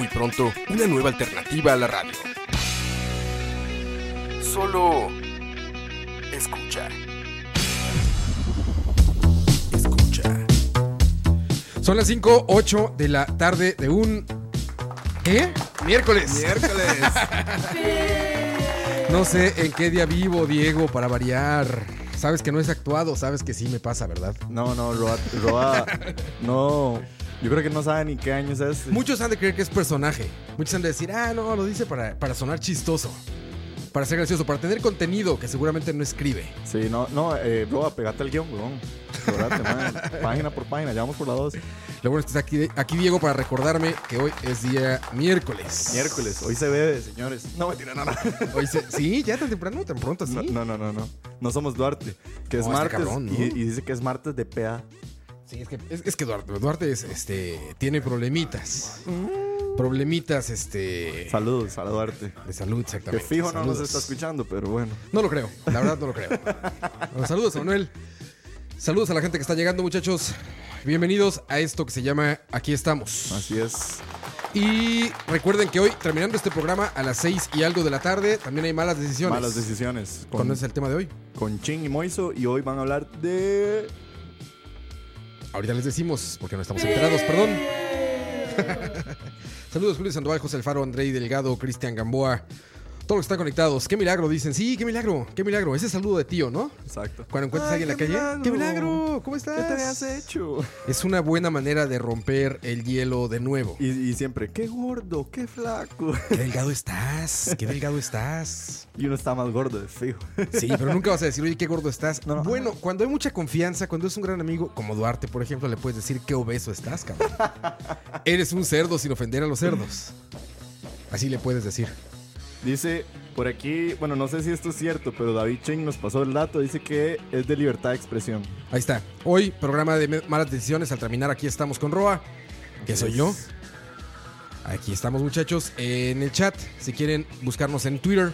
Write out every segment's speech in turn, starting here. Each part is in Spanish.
Muy pronto, una nueva alternativa a la radio. Solo escucha. Escucha. Son las 5, 8 de la tarde de un. ¿Qué? Miércoles. Miércoles. No sé en qué día vivo, Diego, para variar. Sabes que no es actuado, sabes que sí me pasa, ¿verdad? No, no, Roa, Roa, no. Yo creo que no sabe ni qué año es este. Muchos han de creer que es personaje. Muchos han de decir, ah, no, lo dice para, para sonar chistoso. Para ser gracioso, para tener contenido que seguramente no escribe. Sí, no, no, eh, Roa, pegate el guion, weón. Página por página, ya vamos por la dos. Lo bueno es que está aquí, aquí Diego para recordarme que hoy es día miércoles. Miércoles, hoy se bebe, señores. No, mentira, no, no. Hoy se- sí, ya tan temprano, tan pronto, sí. No, no, no, no, no. No somos Duarte, que es No, está martes cabrón, ¿no? y, y dice que es martes de PA. Sí, es que, es, es que Duarte, Duarte es, este, tiene problemitas. Problemitas este, Saludos a Duarte. de salud, Que exactamente. fijo no nos está escuchando, pero bueno. No lo creo, la verdad no lo creo. Bueno, saludos, Manuel. Saludos a la gente que está llegando, muchachos. Bienvenidos a esto que se llama Aquí estamos. Así es. Y recuerden que hoy, terminando este programa a las 6 y algo de la tarde, también hay malas decisiones. Malas decisiones. Con, ¿Cuándo es el tema de hoy? con Ching y Moiso. Y hoy van a hablar de. Ahorita les decimos, porque no estamos enterados, perdón. Saludos, Julio Sandoval, José Alfaro, Andrei Delgado, Cristian Gamboa. Todos los que están conectados. Qué milagro, dicen. Sí, qué milagro, qué milagro. Ese saludo de tío, ¿no? Exacto. Cuando encuentras a alguien en la calle. milagro. ¡Qué milagro! ¿Cómo estás? ¿Qué te habías hecho? Es una buena manera de romper el hielo de nuevo. Y, y siempre, qué gordo, qué flaco. Qué delgado estás, qué delgado estás. Y uno está más gordo de fijo. Sí, pero nunca vas a decir, oye, qué gordo estás. No, no. Bueno, cuando hay mucha confianza, cuando es un gran amigo, como Duarte, por ejemplo, le puedes decir qué obeso estás, cabrón. Eres un cerdo sin ofender a los cerdos. Así le puedes decir. Dice por aquí, bueno, no sé si esto es cierto, pero David Ching nos pasó el dato. Dice que es de libertad de expresión. Ahí está. Hoy, programa de malas decisiones. Al terminar, aquí estamos con Roa, que soy yo. Aquí estamos, muchachos. En el chat, si quieren buscarnos en Twitter,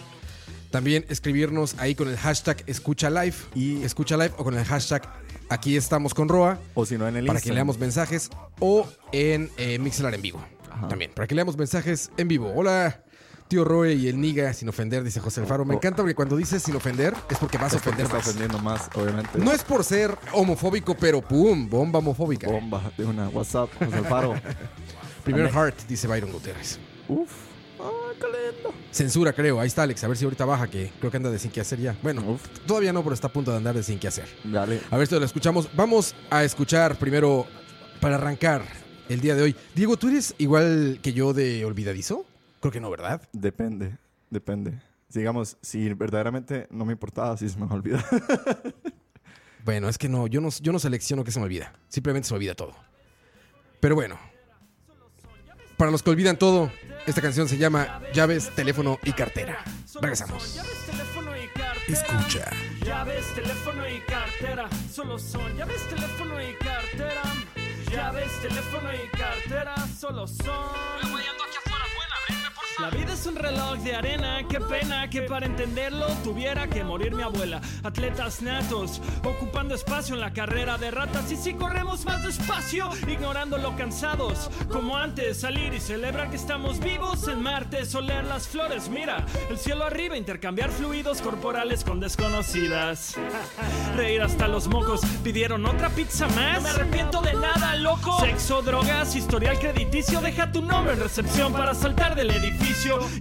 también escribirnos ahí con el hashtag Escucha Live. Y- Escucha Live o con el hashtag Aquí estamos con Roa. O si no, en el para que leamos mensajes o en eh, Mixelar en vivo. Ajá. También, para que leamos mensajes en vivo. Hola, tío Roe y el Niga, sin ofender, dice José Alfaro. Me encanta porque cuando dices sin ofender es porque vas a ofender más. ofendiendo más, obviamente. No es por ser homofóbico, pero pum, bomba homofóbica. Bomba de una WhatsApp, José Alfaro. Primer heart, dice Byron Gutiérrez. Uf. Ah. Censura, creo. Ahí está Alex. A ver si ahorita baja, que creo que anda de sin que hacer ya. Bueno, Uf. todavía no, pero está a punto de andar de sin que hacer. Dale. A ver si lo escuchamos. Vamos a escuchar primero, para arrancar el día de hoy. Diego, ¿tú eres igual que yo de olvidadizo? Creo que no, ¿verdad? Depende, depende. Digamos, si verdaderamente no me importaba, si se me olvida. Bueno, es que no, yo no, yo no selecciono que se me olvida. Simplemente se me olvida todo. Pero bueno. Para los que olvidan todo, esta canción se llama Llaves, Teléfono y Cartera. Regresamos. Escucha. Llaves, teléfono y cartera. Solo son llaves, teléfono y cartera. Llaves, teléfono y cartera. Solo son. La vida es un reloj de arena, qué pena que para entenderlo tuviera que morir mi abuela. Atletas natos, ocupando espacio en la carrera de ratas y si corremos más despacio, ignorando lo cansados. Como antes, salir y celebrar que estamos vivos en martes, oler las flores, mira, el cielo arriba, intercambiar fluidos corporales con desconocidas. Reír hasta los mocos, pidieron otra pizza más. No me arrepiento de nada, loco. Sexo, drogas, historial crediticio, deja tu nombre en recepción para saltar del edificio.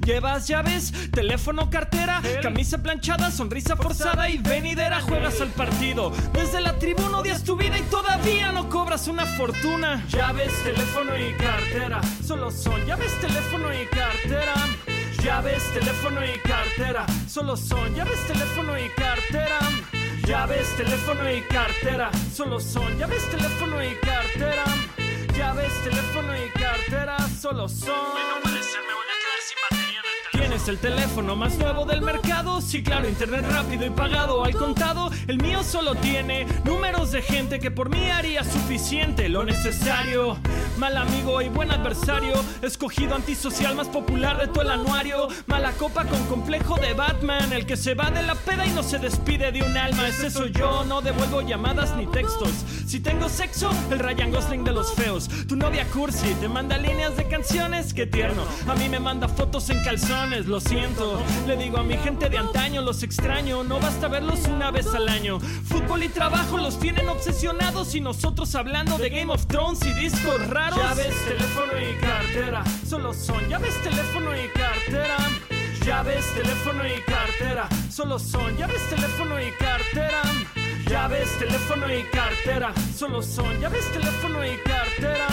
Llevas llaves, teléfono, cartera, camisa planchada, sonrisa forzada y venidera. Juegas al partido. Desde la tribuna odias tu vida y todavía no cobras una fortuna. Llaves, teléfono y cartera. Solo son llaves, teléfono y cartera. Llaves, teléfono y cartera. Solo son llaves, teléfono y cartera. Llaves, teléfono y cartera. Solo son llaves, teléfono y cartera. Llaves, teléfono y cartera. Solo son. Tienes el teléfono más nuevo del mercado, sí claro, internet rápido y pagado al contado. El mío solo tiene números de gente que por mí haría suficiente lo necesario. Mal amigo y buen adversario, escogido antisocial más popular de todo el anuario. Mala copa con complejo de Batman, el que se va de la peda y no se despide de un alma. Ese soy yo, no devuelvo llamadas ni textos. Si tengo sexo, el Ryan Gosling de los feos. Tu novia Cursi te manda líneas de canciones, qué tierno. A mí me manda fotos en calzones, lo siento. Le digo a mi gente de antaño, los extraño. No basta verlos una vez al año. Fútbol y trabajo los tienen obsesionados y nosotros hablando de Game of Thrones y discos raros. Llaves, teléfono y cartera, solo son llaves, teléfono y cartera. Llaves, teléfono y cartera, solo son llaves, teléfono y cartera. Llaves, teléfono y cartera, solo son llaves, teléfono y cartera.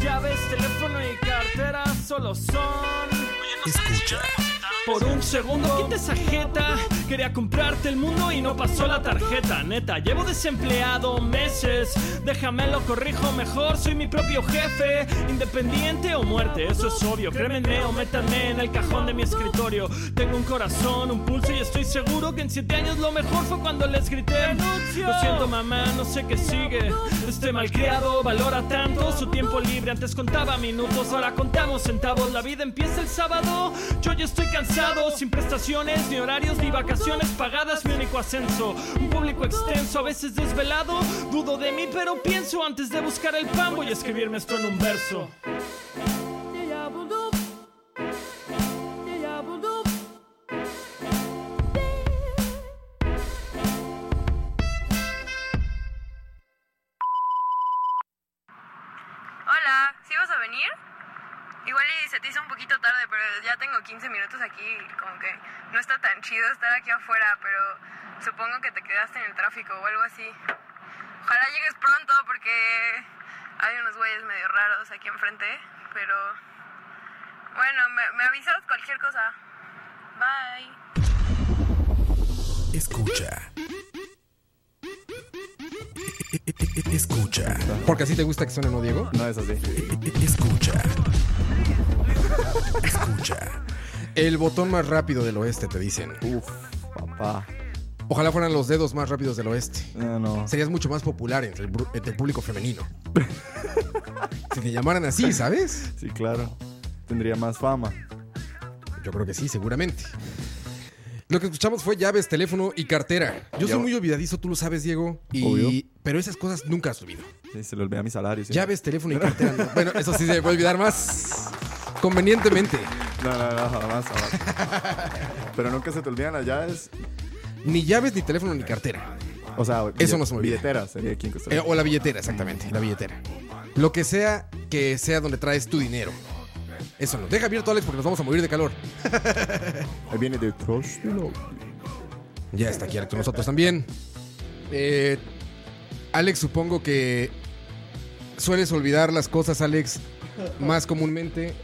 Llaves, teléfono y cartera, solo son. Escucha. Por un segundo quita esa jeta. Quería comprarte el mundo y no pasó la tarjeta. Neta, llevo desempleado meses. Déjame lo corrijo mejor Soy mi propio jefe. Independiente o muerte, eso es obvio. Crémenme o métanme en el cajón de mi escritorio. Tengo un corazón, un pulso y estoy seguro Que en siete años lo mejor fue cuando les grité. Lo siento mamá, no sé qué sigue. Este malcriado valora tanto Su tiempo libre, antes contaba minutos Ahora contamos centavos. La vida empieza el sábado. Yo ya estoy cansado, sin prestaciones, ni horarios, ni vacaciones pagadas, mi único ascenso. Un público extenso, a veces desvelado. Dudo de mí, pero pienso antes de buscar el pan, voy a escribirme esto en un verso. Y como que no está tan chido estar aquí afuera, pero supongo que te quedaste en el tráfico o algo así. Ojalá llegues pronto porque hay unos güeyes medio raros aquí enfrente, pero bueno, me, me avisas cualquier cosa. Bye. Escucha. Escucha. Porque así te gusta que suene, ¿no, Diego? No es así. Escucha. Escucha. El botón más rápido del oeste, te dicen. Uf, papá. Ojalá fueran los dedos más rápidos del oeste. No, no. Serías mucho más popular entre el, bru- entre el público femenino. si te llamaran así, ¿sabes? Sí, claro. Tendría más fama. Yo creo que sí, seguramente. Lo que escuchamos fue llaves, teléfono y cartera. Yo soy muy olvidadizo, tú lo sabes, Diego. Y... Obvio. Pero esas cosas nunca has olvidado. Sí, se le olvida mi salario. sí. Llaves, teléfono y cartera. no. Bueno, eso sí se puede olvidar más convenientemente. No, no, no, jamás, jamás. Pero nunca se te olvidan las llaves. Ni llaves, ni teléfono, ni cartera. O sea, Eso no se me olvida. Billetera sería aquí en Costa Eh, Rica. o la billetera, exactamente. La billetera. Lo que sea que sea donde traes tu dinero. Eso no. Deja abierto, Alex, porque nos vamos a morir de calor. Ahí viene de Trust. Ya está aquí Alex con nosotros también. Eh, Alex, supongo que sueles olvidar las cosas, Alex, más comúnmente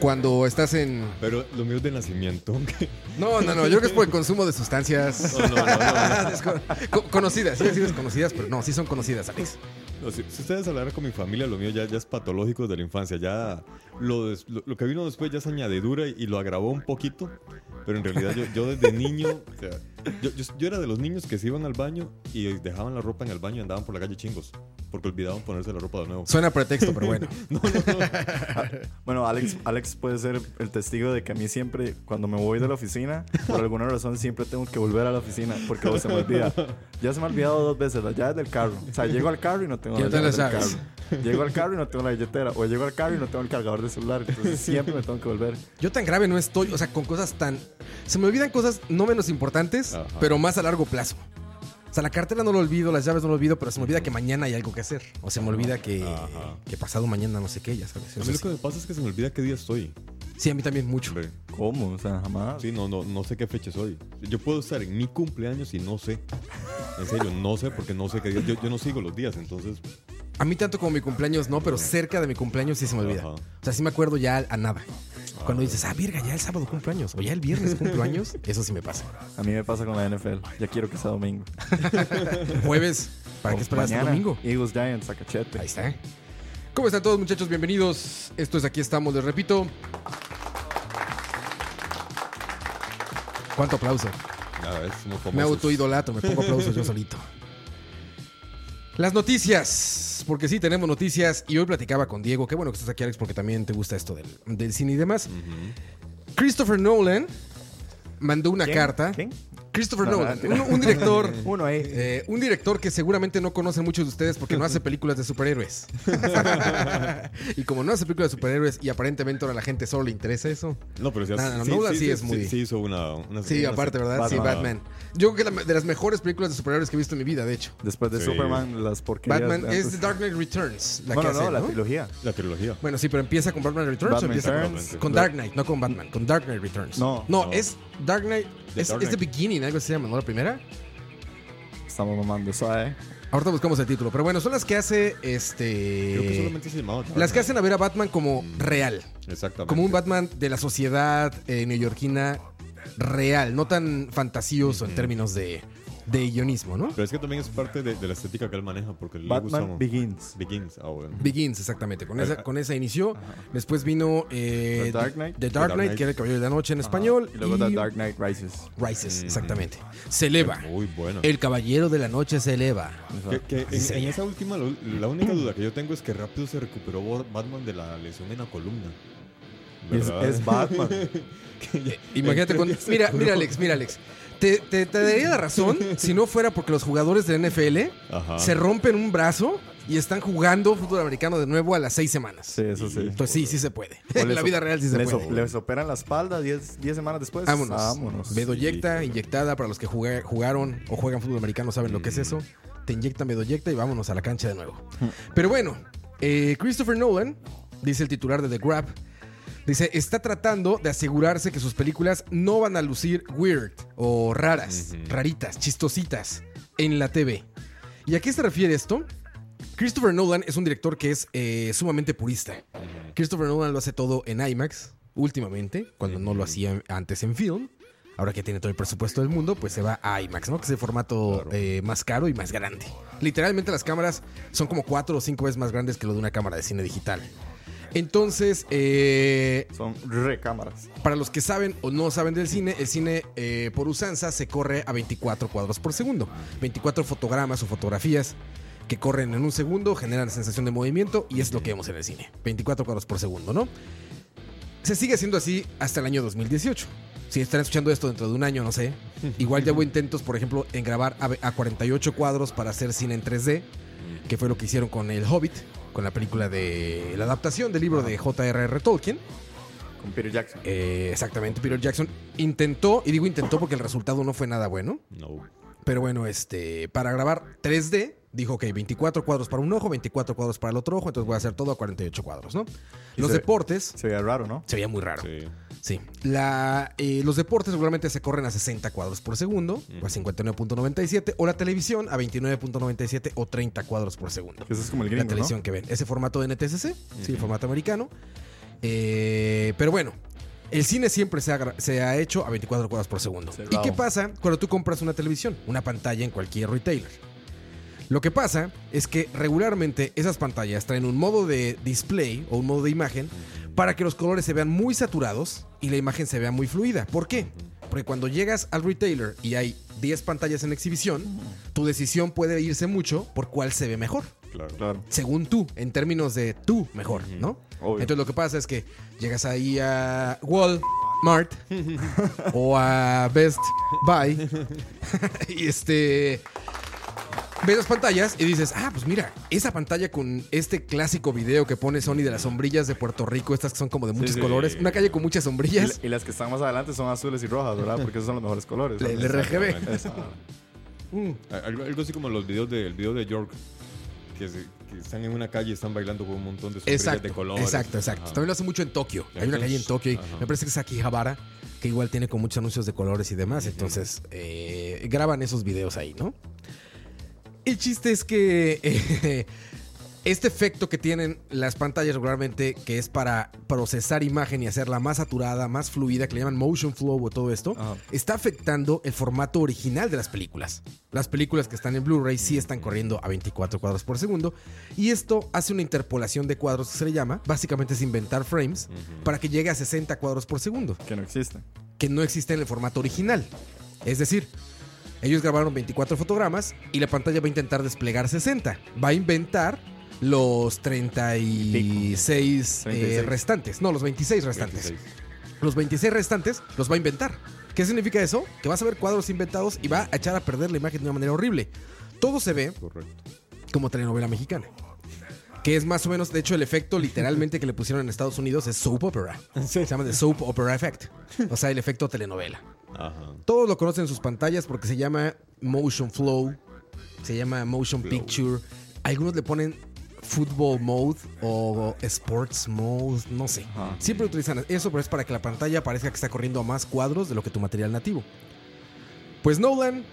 cuando estás en... Pero lo mío es de nacimiento. No, no, no, yo creo que es por el consumo de sustancias No, no, no, no, no. Desco- co- conocidas, sí, sí, desconocidas, pero no, sí son conocidas, Alex. No, si, si ustedes hablaran con mi familia, lo mío ya, ya es patológico desde la infancia. Ya lo, des- lo, lo que vino después ya es añadidura y, y lo agravó un poquito. Pero en realidad yo, yo desde niño, o sea, yo, yo, yo era de los niños que se iban al baño y dejaban la ropa en el baño y andaban por la calle chingos. Porque olvidaban ponerse la ropa de nuevo. Suena a pretexto, pero bueno. Bueno, Alex, Alex puede ser el testigo de que a mí siempre, cuando me voy de la oficina, por alguna razón siempre tengo que volver a la oficina porque se me olvida. Ya se me ha olvidado dos veces las llaves del carro. O sea, llego al carro y no tengo no las carro. Llego al carro y no tengo la billetera. O llego al carro y no tengo el cargador de celular. Entonces siempre me tengo que volver. Yo tan grave no estoy, o sea, con cosas tan... Se me olvidan cosas no menos importantes, Ajá. pero más a largo plazo. Sea, la cartera no lo olvido, las llaves no lo olvido, pero se me olvida que mañana hay algo que hacer. O se me olvida que, pasado mañana no sé qué, ya sabes. A mí lo sí. que me pasa es que se me olvida qué día estoy. Sí, a mí también mucho. Hombre. ¿Cómo? O sea, jamás. Sí, no, no, no sé qué fecha soy. Yo puedo estar en mi cumpleaños y no sé. En serio, no sé porque no sé qué día. Yo, yo no sigo los días, entonces. A mí tanto como mi cumpleaños no, pero cerca de mi cumpleaños sí se me olvida. Ajá. O sea, sí me acuerdo ya a nada. Cuando dices, ah, virga, ya el sábado cumpleaños, o ya el viernes cumpleaños, eso sí me pasa. A mí me pasa con la NFL. Ya quiero que sea domingo. Jueves, ¿para qué esperas mañana, domingo? Eagles Giants a cachete. Ahí está. ¿Cómo están todos muchachos? Bienvenidos. Esto es Aquí estamos, les repito. ¿Cuánto aplauso? Nada, es muy famoso. Me autoidolatro, me pongo aplausos yo solito. Las noticias, porque sí, tenemos noticias y hoy platicaba con Diego, qué bueno que estás aquí Alex porque también te gusta esto del, del cine y demás. Christopher Nolan mandó una ¿Quién? carta. ¿Quién? Christopher No, Nolan, no, un, un director, Uno ahí. eh, un director que seguramente no conocen muchos de ustedes porque no hace películas de superhéroes. y como no hace películas de superhéroes y aparentemente ahora a la gente solo le interesa eso. No, pero ya No, no, Nolan sí es muy- Sí, hizo una. una Sí, una- aparte, ¿verdad? Sí, Batman. Yo creo que la- de las mejores películas de superhéroes que he visto en mi vida, de hecho. Después de Sí. Superman, las porquerías. Batman de es. The Dark Knight Returns, la bueno, que hace, no, la ¿no? trilogía. La trilogía. Bueno, sí, pero empieza con Batman Returns Batman o empieza con- Returns. con, Dark Knight, no con Batman, con Dark Knight Returns. No. no, No. es Dark Knight, The es, Dark es The. Beginning, algo así se llama, ¿no? La primera. Estamos mamando suave. Ahorita buscamos el título, pero bueno, son las que hace Creo que este. solamente se llamaba. Las que hacen a ver a Batman como real, Exactamente. como un Batman de la sociedad eh, neoyorquina real, no tan fantasioso en términos de, de guionismo, ¿no? Pero es que también es parte de, de la estética que él maneja, porque le Batman gusta. Begins. Begins. Ah, bueno. Begins, exactamente. Con Ah, esa, ah. con esa inició. Después vino eh, The Dark Knight. The Dark The Dark Knight, que era el Caballero de la Noche en español. Y luego The Dark Knight Rises. Rises, exactamente. Se eleva. Muy bueno. El Caballero de la Noche se eleva. Que, que en, Sí. en esa última, la única duda que yo tengo es que rápido se recuperó Batman de la lesión en la columna. Es, es Batman. Imagínate se Mira, mira, Alex, mira, Alex. Te, te- te daría la razón si no fuera porque los jugadores del NFL Ajá. se rompen un brazo y están jugando fútbol americano de nuevo a las seis semanas. Sí, eso sí. Entonces sí, sí se puede. En la vida real sí se les, puede. les operan la espalda 10 10 semanas después. Vámonos. Vámonos. Bedoyecta, inyectada, para los que jugué- jugaron o juegan fútbol americano saben lo que es eso. Te inyectan bedoyecta y vámonos a la cancha de nuevo. Pero bueno, eh, Christopher Nolan, dice el titular de The Grab, dice, está tratando de asegurarse que sus películas no van a lucir weird o raras, raritas, chistositas en la TV. ¿Y a qué se refiere esto? Christopher Nolan es un director que es eh, sumamente purista. Christopher Nolan lo hace todo en IMAX últimamente, cuando no lo hacía antes en film. Ahora que tiene todo el presupuesto del mundo, pues se va a IMAX, ¿no? Que es el formato eh, más caro y más grande. Literalmente las cámaras son como cuatro o cinco veces más grandes que lo de una cámara de cine digital. Entonces, eh, Son recámaras. para los que saben o no saben del cine, el cine eh, por usanza se corre a 24 cuadros por segundo. 24 fotogramas o fotografías que corren en un segundo, generan sensación de movimiento y es lo que vemos en el cine. 24 cuadros por segundo, ¿no? Se sigue haciendo así hasta el año 2018. Si están escuchando esto dentro de un año, no sé. Igual ya hubo intentos, por ejemplo, en grabar a, a 48 cuadros para hacer cine en 3D, que fue lo que hicieron con El Hobbit, con la película de la adaptación del libro de J.R.R. Tolkien. Con Peter Jackson. Eh, exactamente, Peter Jackson intentó, y digo intentó porque el resultado no fue nada bueno, No. pero bueno, este, para grabar 3D, dijo, ok, 24 cuadros para un ojo, 24 cuadros para el otro ojo, entonces voy a hacer todo a 48 cuadros, ¿no? Y Los se- deportes, Se veía raro, ¿no? se veía muy raro. Sí. Sí. La, eh, los deportes regularmente se corren a 60 cuadros por segundo, o a 59.97, o la televisión a 29.97 o 30 cuadros por segundo. Eso es como el la gringo, televisión ¿no? que ven. Ese formato de NTSC, sí, el formato americano. Eh, pero bueno, el cine siempre se ha, gra- se ha hecho a 24 cuadros por segundo. ¿Y qué pasa cuando tú compras una televisión, una pantalla en cualquier retailer? Lo que pasa es que regularmente esas pantallas traen un modo de display o un modo de imagen para que los colores se vean muy saturados y la imagen se vea muy fluida. ¿Por qué? Porque cuando llegas al retailer y hay 10 pantallas en exhibición, tu decisión puede irse mucho por cuál se ve mejor Claro. Claro. según tú, en términos de tú mejor, ¿no? Obvio. Entonces lo que pasa es que llegas ahí a Walmart o a Best Buy y este ves las pantallas y dices, ah, pues mira, esa pantalla con este clásico video que pone Sony de las sombrillas de Puerto Rico, estas que son como de muchos sí. colores, una calle con muchas sombrillas, y las que están más adelante son azules y rojas, ¿verdad? Porque esos son los mejores colores. el. RGB. Esa. Algo, algo así como los videos de, el video de York, que, se- que están en una calle y están bailando con un montón de sombrillas Exacto, de colores. exacto, exacto. Ajá. También lo hace mucho en Tokio. Hay una calle en Tokio, y Ajá. me parece que es Akihabara, que igual tiene con muchos anuncios de colores y demás. Entonces, eh, graban esos videos ahí, ¿no? El chiste es que eh, este efecto que tienen las pantallas regularmente, que es para procesar imagen y hacerla más saturada, más fluida, que le llaman motion flow o todo esto, Ajá. está afectando el formato original de las películas. Las películas que están en Blu-ray sí están corriendo a 24 cuadros por segundo. Y esto hace una interpolación de cuadros que se le llama. Básicamente es inventar frames para que llegue a 60 cuadros por segundo. Que no existe. que no existe en el formato original. Es decir, ellos grabaron 24 fotogramas y la pantalla va a intentar desplegar 60. Va a inventar los 36, eh, 36. restantes. No, los 26 restantes. 26. Los 26 restantes los va a inventar. ¿Qué significa eso? Que vas a ver cuadros inventados y va a echar a perder la imagen de una manera horrible. Todo se ve Correcto. como telenovela mexicana. Que es más o menos, de hecho, el efecto literalmente que le pusieron en Estados Unidos es soap opera. Se llama the soap opera effect. O sea, el efecto telenovela. Ajá. Todos lo conocen en sus pantallas porque se llama motion flow, se llama motion Flow. picture. Algunos le ponen football mode o sports mode, no sé. Ajá. Siempre utilizan eso, pero es para que la pantalla parezca que está corriendo a más cuadros de lo que tu material nativo. Pues Nolan,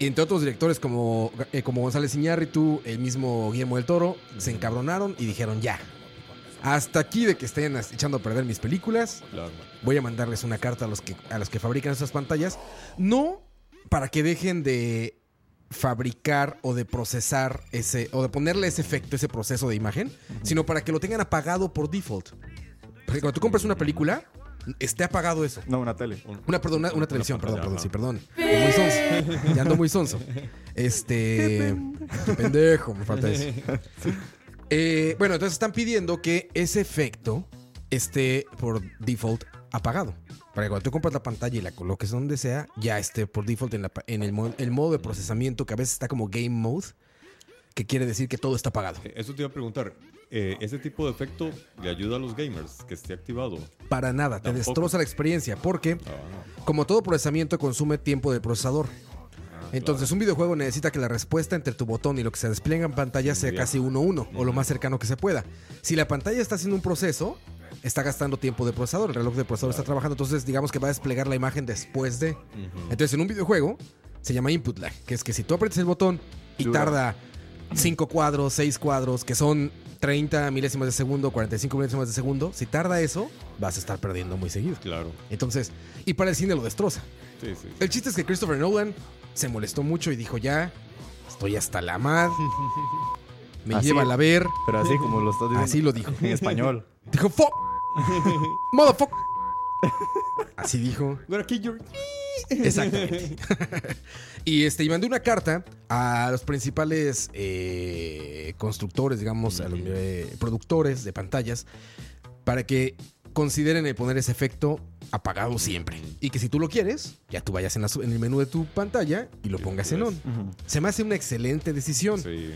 entre otros directores como, eh, como González Iñárritu, el mismo Guillermo del Toro, se encabronaron y dijeron ya. Hasta aquí de que estén echando a perder mis películas, voy a mandarles una carta a los que, a los que fabrican estas pantallas. No para que dejen de fabricar o de procesar ese, o de ponerle ese efecto, ese proceso de imagen, sino para que lo tengan apagado por default. Porque cuando tú compras una película, esté apagado eso. No, una tele. Una, perdón, una, una televisión, perdón, perdón, sí, perdón. Muy sonso. Ya ando muy sonso. Este. Qué pendejo, me falta eso. Eh, bueno, entonces están pidiendo que ese efecto esté por default apagado. Para que cuando tú compras la pantalla y la coloques donde sea, ya esté por default en, la en el, el modo de procesamiento que a veces está como game mode, que quiere decir que todo está apagado. Eh, Eso te iba a preguntar. Eh, ¿Ese tipo de efecto le ayuda a los gamers que esté activado? Para nada, te Tampoco. destroza la experiencia, porque Ah, como todo procesamiento consume tiempo del procesador. Entonces, un videojuego necesita que la respuesta entre tu botón y lo que se despliega en pantalla sea casi 1-1 o lo más cercano que se pueda. Si la pantalla está haciendo un proceso, está gastando tiempo de procesador, el reloj de procesador está trabajando, entonces digamos que va a desplegar la imagen después de. Entonces, en un videojuego se llama input lag, que es que si tú aprietas el botón y Dura. tarda 5 cuadros, 6 cuadros, que son 30 milésimas de segundo, 45 milésimas de segundo, si tarda eso, vas a estar perdiendo muy seguido. claro. Entonces, y para el cine lo destroza. Sí, sí. El chiste es que Christopher Nolan se molestó mucho y dijo, ya, estoy hasta la mad. Me Así- lleva a ver. Pero así como lo estás diciendo. Así lo dijo. En español. Dijo, fuck. Motherfuck. Así dijo. Gonna kill your- Exactamente. y este, y mandé una carta a los principales eh, constructores, digamos, a los eh, productores de pantallas, para que consideren el poner ese efecto apagado siempre. Y que si tú lo quieres, ya tú vayas en, la en el menú de tu pantalla y lo pongas en on. Se me hace una excelente decisión. Sí.